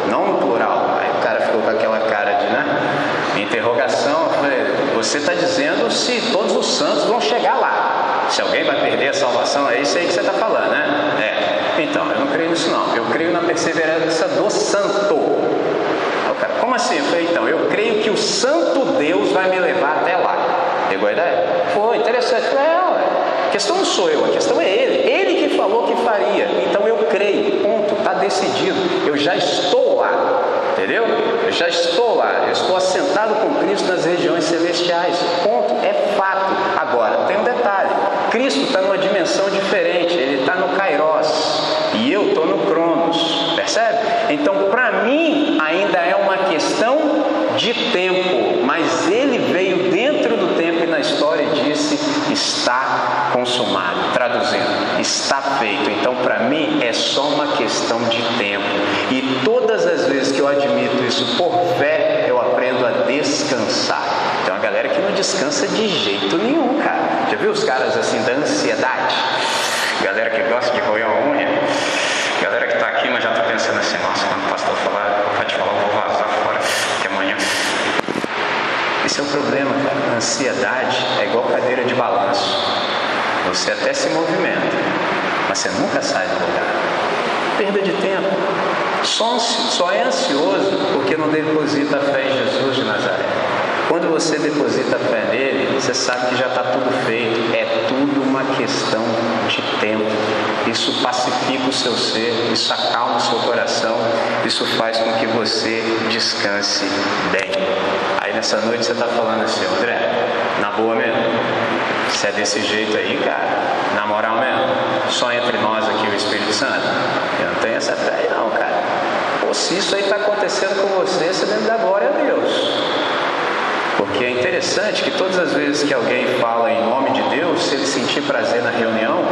não no plural. Aí o cara ficou com aquela cara de, né? Interrogação. Eu falei: você está dizendo se todos os santos vão chegar lá. Se alguém vai perder a salvação, é isso aí que você está falando, né? É. Então, eu não creio nisso não. Eu creio na perseverança do santo. Como assim? Eu falei, então, eu creio que o santo Deus vai me levar até lá. Pegou a ideia? Foi interessante. É, a questão não sou eu, a questão é ele. Ele que falou que faria. Então eu creio. Ponto. Está decidido. Eu já estou lá. Entendeu? Eu já estou lá. Eu estou assentado com Cristo nas regiões celestiais. Ponto. É fato. Agora, tem um detalhe. Cristo está numa dimensão diferente. Ele está no Kairos. E eu estou no Cronos. Percebe? Então, para mim, ainda é uma questão de tempo. Mas ele veio dentro do tempo e na história disse: está consumado. Traduzindo, está feito. Então, para mim, é só uma questão de tempo. E todas as vezes que eu admito isso por fé, aprendo a descansar. Tem uma galera que não descansa de jeito nenhum, cara. Já viu os caras assim da ansiedade? Galera que gosta de roer a unha. Galera que está aqui, mas já está pensando assim, nossa, quando o pastor falar, vai te falar, eu vou vazar fora. Esse é o problema, cara. Ansiedade é igual cadeira de balanço. Você até se movimenta, mas você nunca sai do lugar. Perda de tempo. Só, é ansioso porque não deposita a fé em Jesus de Nazaré. Quando você deposita a fé nele, você sabe que já está tudo feito. É tudo uma questão de tempo. Isso pacifica o seu ser, isso acalma o seu coração, isso faz com que você descanse bem. Aí nessa noite você está falando assim, André, na boa mesmo. Se é desse jeito aí, cara, na moral mesmo, só entre nós aqui o Espírito Santo. Eu não tenho essa fé aí não, cara. Pô, se isso aí está acontecendo com você, você deve dar glória a Deus. Porque é interessante que todas as vezes que alguém fala em nome de Deus, se ele sentir prazer na reunião,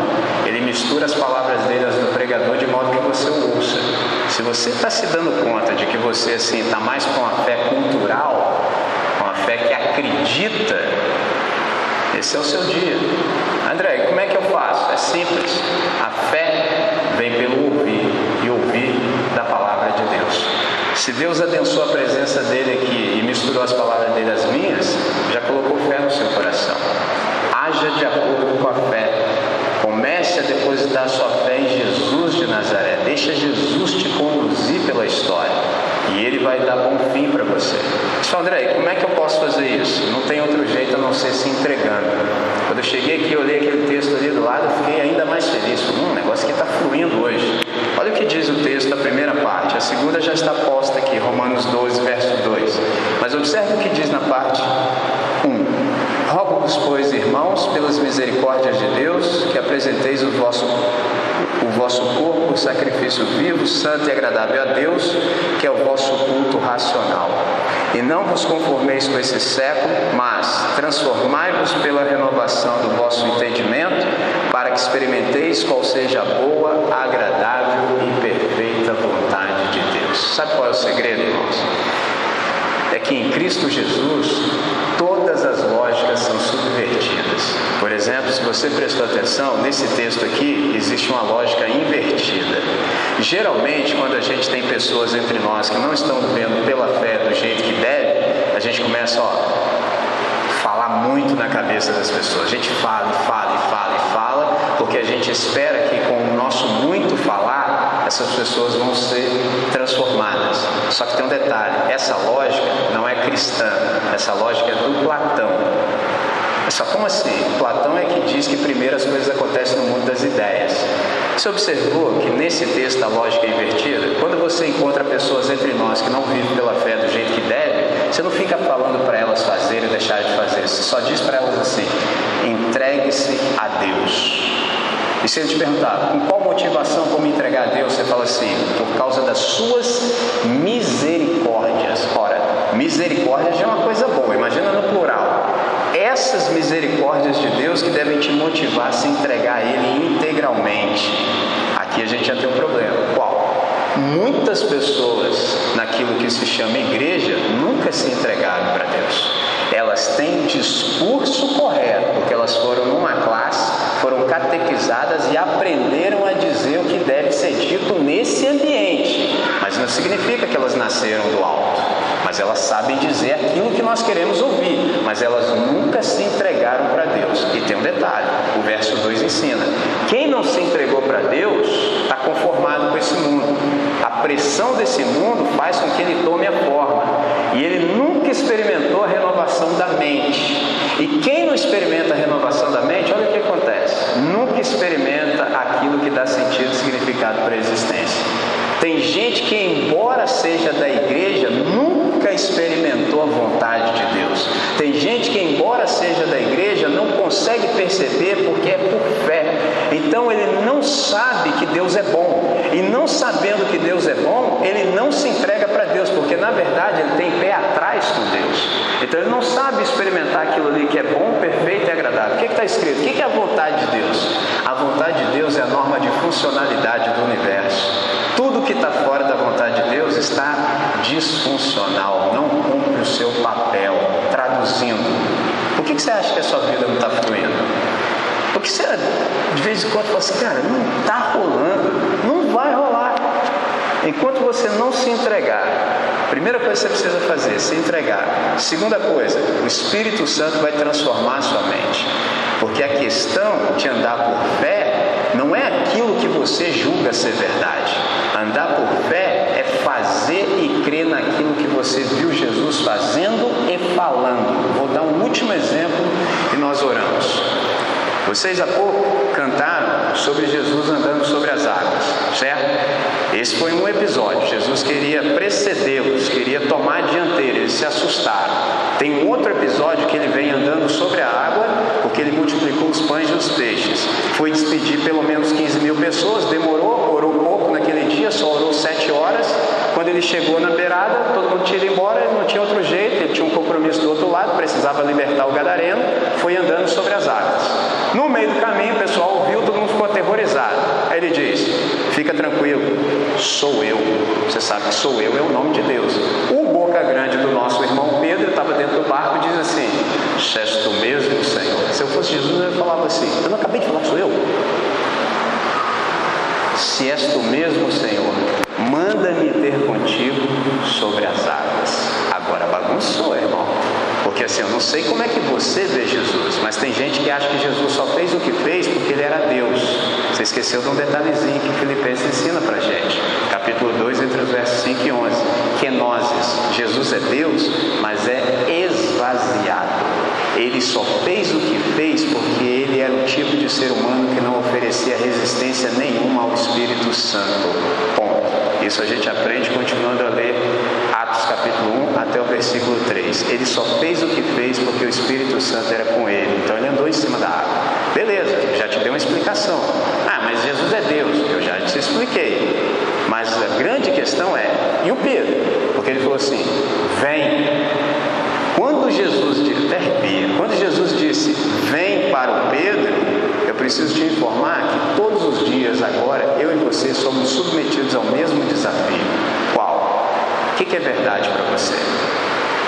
ele mistura as palavras dele às do pregador de modo que você o ouça. Se você está se dando conta de que você assim está mais com a fé cultural, com a fé que acredita, esse é o seu dia. André, como é que eu faço? É simples. A fé vem pelo ouvir e ouvir da palavra de Deus. Se Deus adensou a presença dele aqui e misturou as palavras dele às minhas, já colocou fé no seu coração. Haja de acordo com a fé. Comece a depositar sua fé em Jesus de Nazaré. Deixa Jesus te conduzir pela história. E ele vai dar bom fim para você. Só André, como é que eu posso fazer isso? Não tem outro jeito a não ser se entregando. Quando eu cheguei aqui, eu olhei aquele texto ali do lado, eu fiquei ainda mais feliz. Hum, o negócio que está fluindo hoje. Olha o que diz o texto da primeira parte. A segunda já está posta aqui, Romanos 12, verso 2. Mas observe o que diz na parte 1. Rogo-vos, pois, irmãos, pelas misericórdias de Deus, que apresenteis o vosso o vosso corpo sacrifício vivo, santo e agradável a Deus, que é o vosso culto racional. E não vos conformeis com esse século, mas transformai-vos pela renovação do vosso entendimento, para que experimenteis qual seja a boa, agradável e perfeita vontade de Deus. Sabe qual é o segredo, irmãos? É que em Cristo Jesus as lógicas são subvertidas. Por exemplo, se você prestou atenção, nesse texto aqui existe uma lógica invertida. Geralmente, quando a gente tem pessoas entre nós que não estão vivendo pela fé do jeito que deve, a gente começa a falar muito na cabeça das pessoas. A gente fala fala e fala e fala, porque a gente espera que com o nosso muito falar, essas pessoas vão ser transformadas. Só que tem um detalhe: essa lógica não é cristã, essa lógica é do Platão. Só como assim? Platão é que diz que primeiro as coisas acontecem no mundo das ideias. Você observou que nesse texto a lógica é invertida? Quando você encontra pessoas entre nós que não vivem pela fé do jeito que deve, você não fica falando para elas fazer e deixar de fazer. Você só diz para elas assim: entregue-se a Deus. E se ele te perguntar com qual motivação vou me entregar a Deus, você fala assim: por causa das suas misericórdias. Ora, misericórdia já é uma coisa boa, imagina no plural essas misericórdias de Deus que devem te motivar a se entregar a Ele integralmente. Aqui a gente já tem um problema. Qual? Muitas pessoas naquilo que se chama igreja nunca se entregaram para Deus. Elas têm discurso correto, porque elas foram numa classe, foram catequizadas e aprenderam a dizer o que deve ser dito nesse ambiente. Mas não significa que elas nasceram do alto mas elas sabem dizer aquilo que nós queremos ouvir, mas elas nunca se entregaram para Deus. E tem um detalhe: o verso 2 ensina: quem não se entregou para Deus está conformado com esse mundo. A pressão desse mundo faz com que ele tome a forma, e ele nunca experimentou a renovação da mente. E quem não experimenta a renovação da mente, olha o que acontece: nunca experimenta aquilo que dá sentido e significado para a existência. Tem gente que, embora seja da igreja, nunca experimentou a vontade de Deus. Tem gente que, embora seja da igreja, não consegue perceber porque é por fé. Então ele não sabe que Deus é bom. E não sabendo que Deus é bom, ele não se entrega para Deus, porque na verdade ele tem pé atrás com Deus. Então ele não sabe experimentar aquilo ali que é bom, perfeito e agradável. O que está escrito? O que é a vontade de Deus? A vontade de Deus é a norma de funcionalidade do universo. Tudo que está fora da vontade de Deus está disfuncional, não cumpre o seu papel. Traduzindo, por que, que você acha que a sua vida não está fluindo? Porque você de vez em quando fala assim, cara, não está rolando, não vai rolar. Enquanto você não se entregar, primeira coisa que você precisa fazer, se entregar. Segunda coisa, o Espírito Santo vai transformar a sua mente. Porque a questão de andar por fé não é aquilo que você julga ser verdade. Andar por fé é fazer e crer naquilo que você viu Jesus fazendo e falando. Vou dar um último exemplo e nós oramos. Vocês há pouco cantaram sobre Jesus andando sobre as águas, certo? Esse foi um episódio. Jesus queria precedê-los, queria tomar a dianteira, eles se assustaram. Tem um outro episódio que ele vem andando sobre a água, porque ele multiplicou os pães e os peixes. Foi despedir pelo menos 15 mil pessoas, demorou, orou pouco naquele dia, só orou sete horas. Quando ele chegou na beirada, todo mundo tinha ido embora, não tinha outro jeito, ele tinha um compromisso do outro lado, precisava libertar o gadareno, foi andando sobre as águas. No meio do caminho, o pessoal ouviu, todo mundo ficou aterrorizado. Aí ele diz: Fica tranquilo, sou eu. Você sabe que sou eu, é o nome de Deus. O boca grande do nosso irmão Pedro estava dentro do barco e diz assim: és tu mesmo, Senhor. Se eu fosse Jesus, eu falava assim: Eu não acabei de falar sou eu. Se és tu mesmo, Senhor, manda-me ter contigo sobre as águas. Agora bagunçou, irmão. Porque assim, eu não sei como é que você vê Jesus, mas tem gente que acha que Jesus só fez o que fez porque ele era Deus. Você esqueceu de um detalhezinho que Filipenses ensina pra gente. Capítulo 2, entre os versos 5 e 11. Kenoses. Jesus é Deus, mas é esvaziado. Ele só fez o que fez porque ele era o tipo de ser humano que não oferecia resistência nenhuma ao Espírito Santo. Isso a gente aprende continuando a ler Atos capítulo 1 até o versículo 3. Ele só fez o que fez porque o Espírito Santo era com ele. Então ele andou em cima da água. Beleza, já te dei uma explicação. Ah, mas Jesus é Deus. Eu já te expliquei. Mas a grande questão é, e o Pedro? Porque ele falou assim: vem. Quando Jesus disse, quando Jesus disse, vem para o Pedro, eu preciso te informar que todos os dias agora, eu e você somos submetidos ao mesmo desafio. Qual? O que é verdade para você?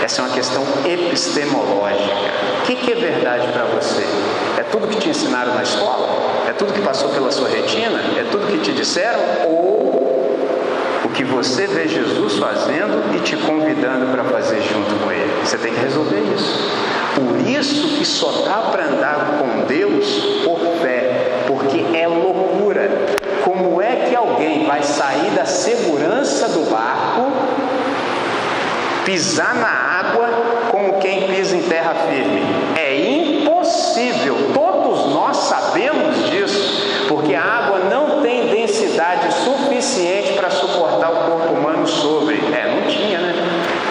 Essa é uma questão epistemológica. O que é verdade para você? É tudo que te ensinaram na escola? É tudo que passou pela sua retina? É tudo que te disseram? Ou o que você vê Jesus fazendo e te convidando para fazer junto com Ele? Você tem que resolver isso. Por isso que só dá para andar com Deus por fé, porque é loucura. Como é que alguém vai sair da segurança do barco, pisar na água como quem pisa em terra firme? É impossível. Todos nós sabemos disso, porque a água não tem densidade suficiente para suportar o corpo humano sobre. É, não tinha, né?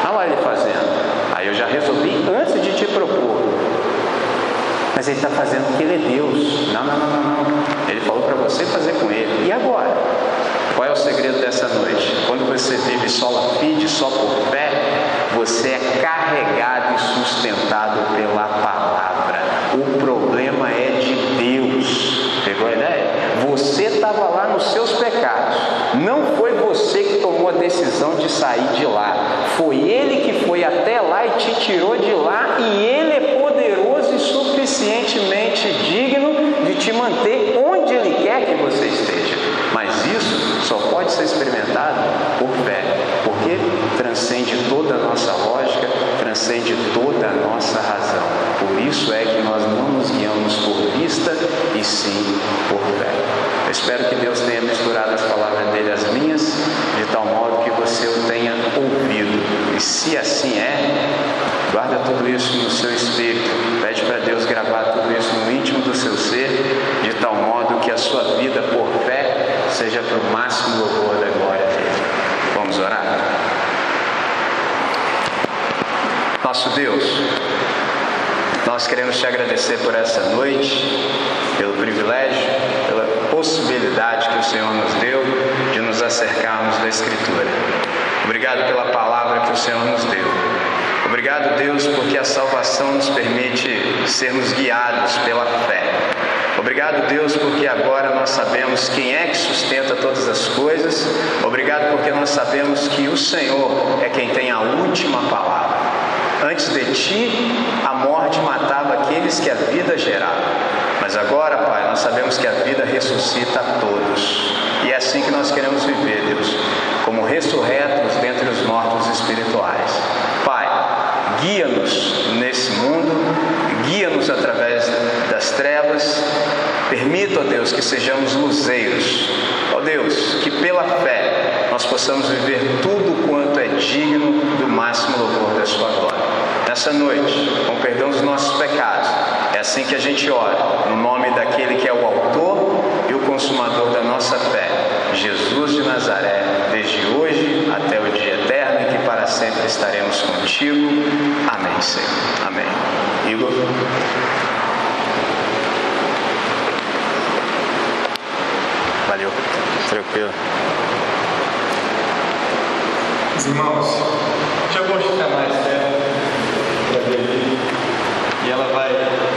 Olha lá ele fazendo. Aí eu já resolvi antes de te propor. Mas ele está fazendo porque ele é Deus. Não, não, não, não, não. Ele falou para você fazer com ele. E agora? O segredo dessa noite? Quando você vive só fide, só por fé, você é carregado e sustentado pela palavra. O problema é de Deus. Pegou a ideia? Você estava lá nos seus pecados. Não foi você que tomou a decisão de sair de lá. Foi Ele que foi até lá e te tirou de lá. E Ele é poderoso e suficientemente digno de te manter onde Ele quer que você esteja. Mas isso só pode ser experimentado por fé, porque transcende toda a nossa lógica, transcende toda a nossa razão. Por isso é que nós não nos guiamos por vista e sim por fé. Eu espero que Deus tenha misturado as palavras dele às minhas, de tal modo que você o tenha ouvido. E se assim é, guarda tudo isso no seu espírito. Pede para Deus gravar tudo isso no íntimo do seu ser, de tal modo que a sua vida por seja para o máximo louvor da glória dele. Vamos orar? Nosso Deus, nós queremos te agradecer por essa noite, pelo privilégio, pela possibilidade que o Senhor nos deu de nos acercarmos da Escritura. Obrigado pela palavra que o Senhor nos deu. Obrigado, Deus, porque a salvação nos permite sermos guiados pela fé. Obrigado, Deus, porque agora nós sabemos quem é que sustenta todas as coisas. Obrigado porque nós sabemos que o Senhor é quem tem a última palavra. Antes de ti, a morte matava aqueles que a vida gerava. Mas agora, Pai, nós sabemos que a vida ressuscita a todos. E é assim que nós queremos viver, Deus como ressurretos dentre os mortos espirituais. Pai, guia-nos nesse mundo, guia-nos através das trevas, permita, ó Deus, que sejamos luzeiros, ó Deus, que pela fé nós possamos viver tudo quanto é digno do máximo louvor da Sua glória. Nessa noite, com perdão dos nossos pecados, é assim que a gente ora, no nome daquele que é o autor e o consumador da nossa fé, Jesus de Nazaré, desde hoje até o dia eterno e que sempre estaremos contigo. Amém, Senhor. Amém. Igor. Valeu. Tranquilo. Irmãos, deixa eu mostrar mais para ver E ela vai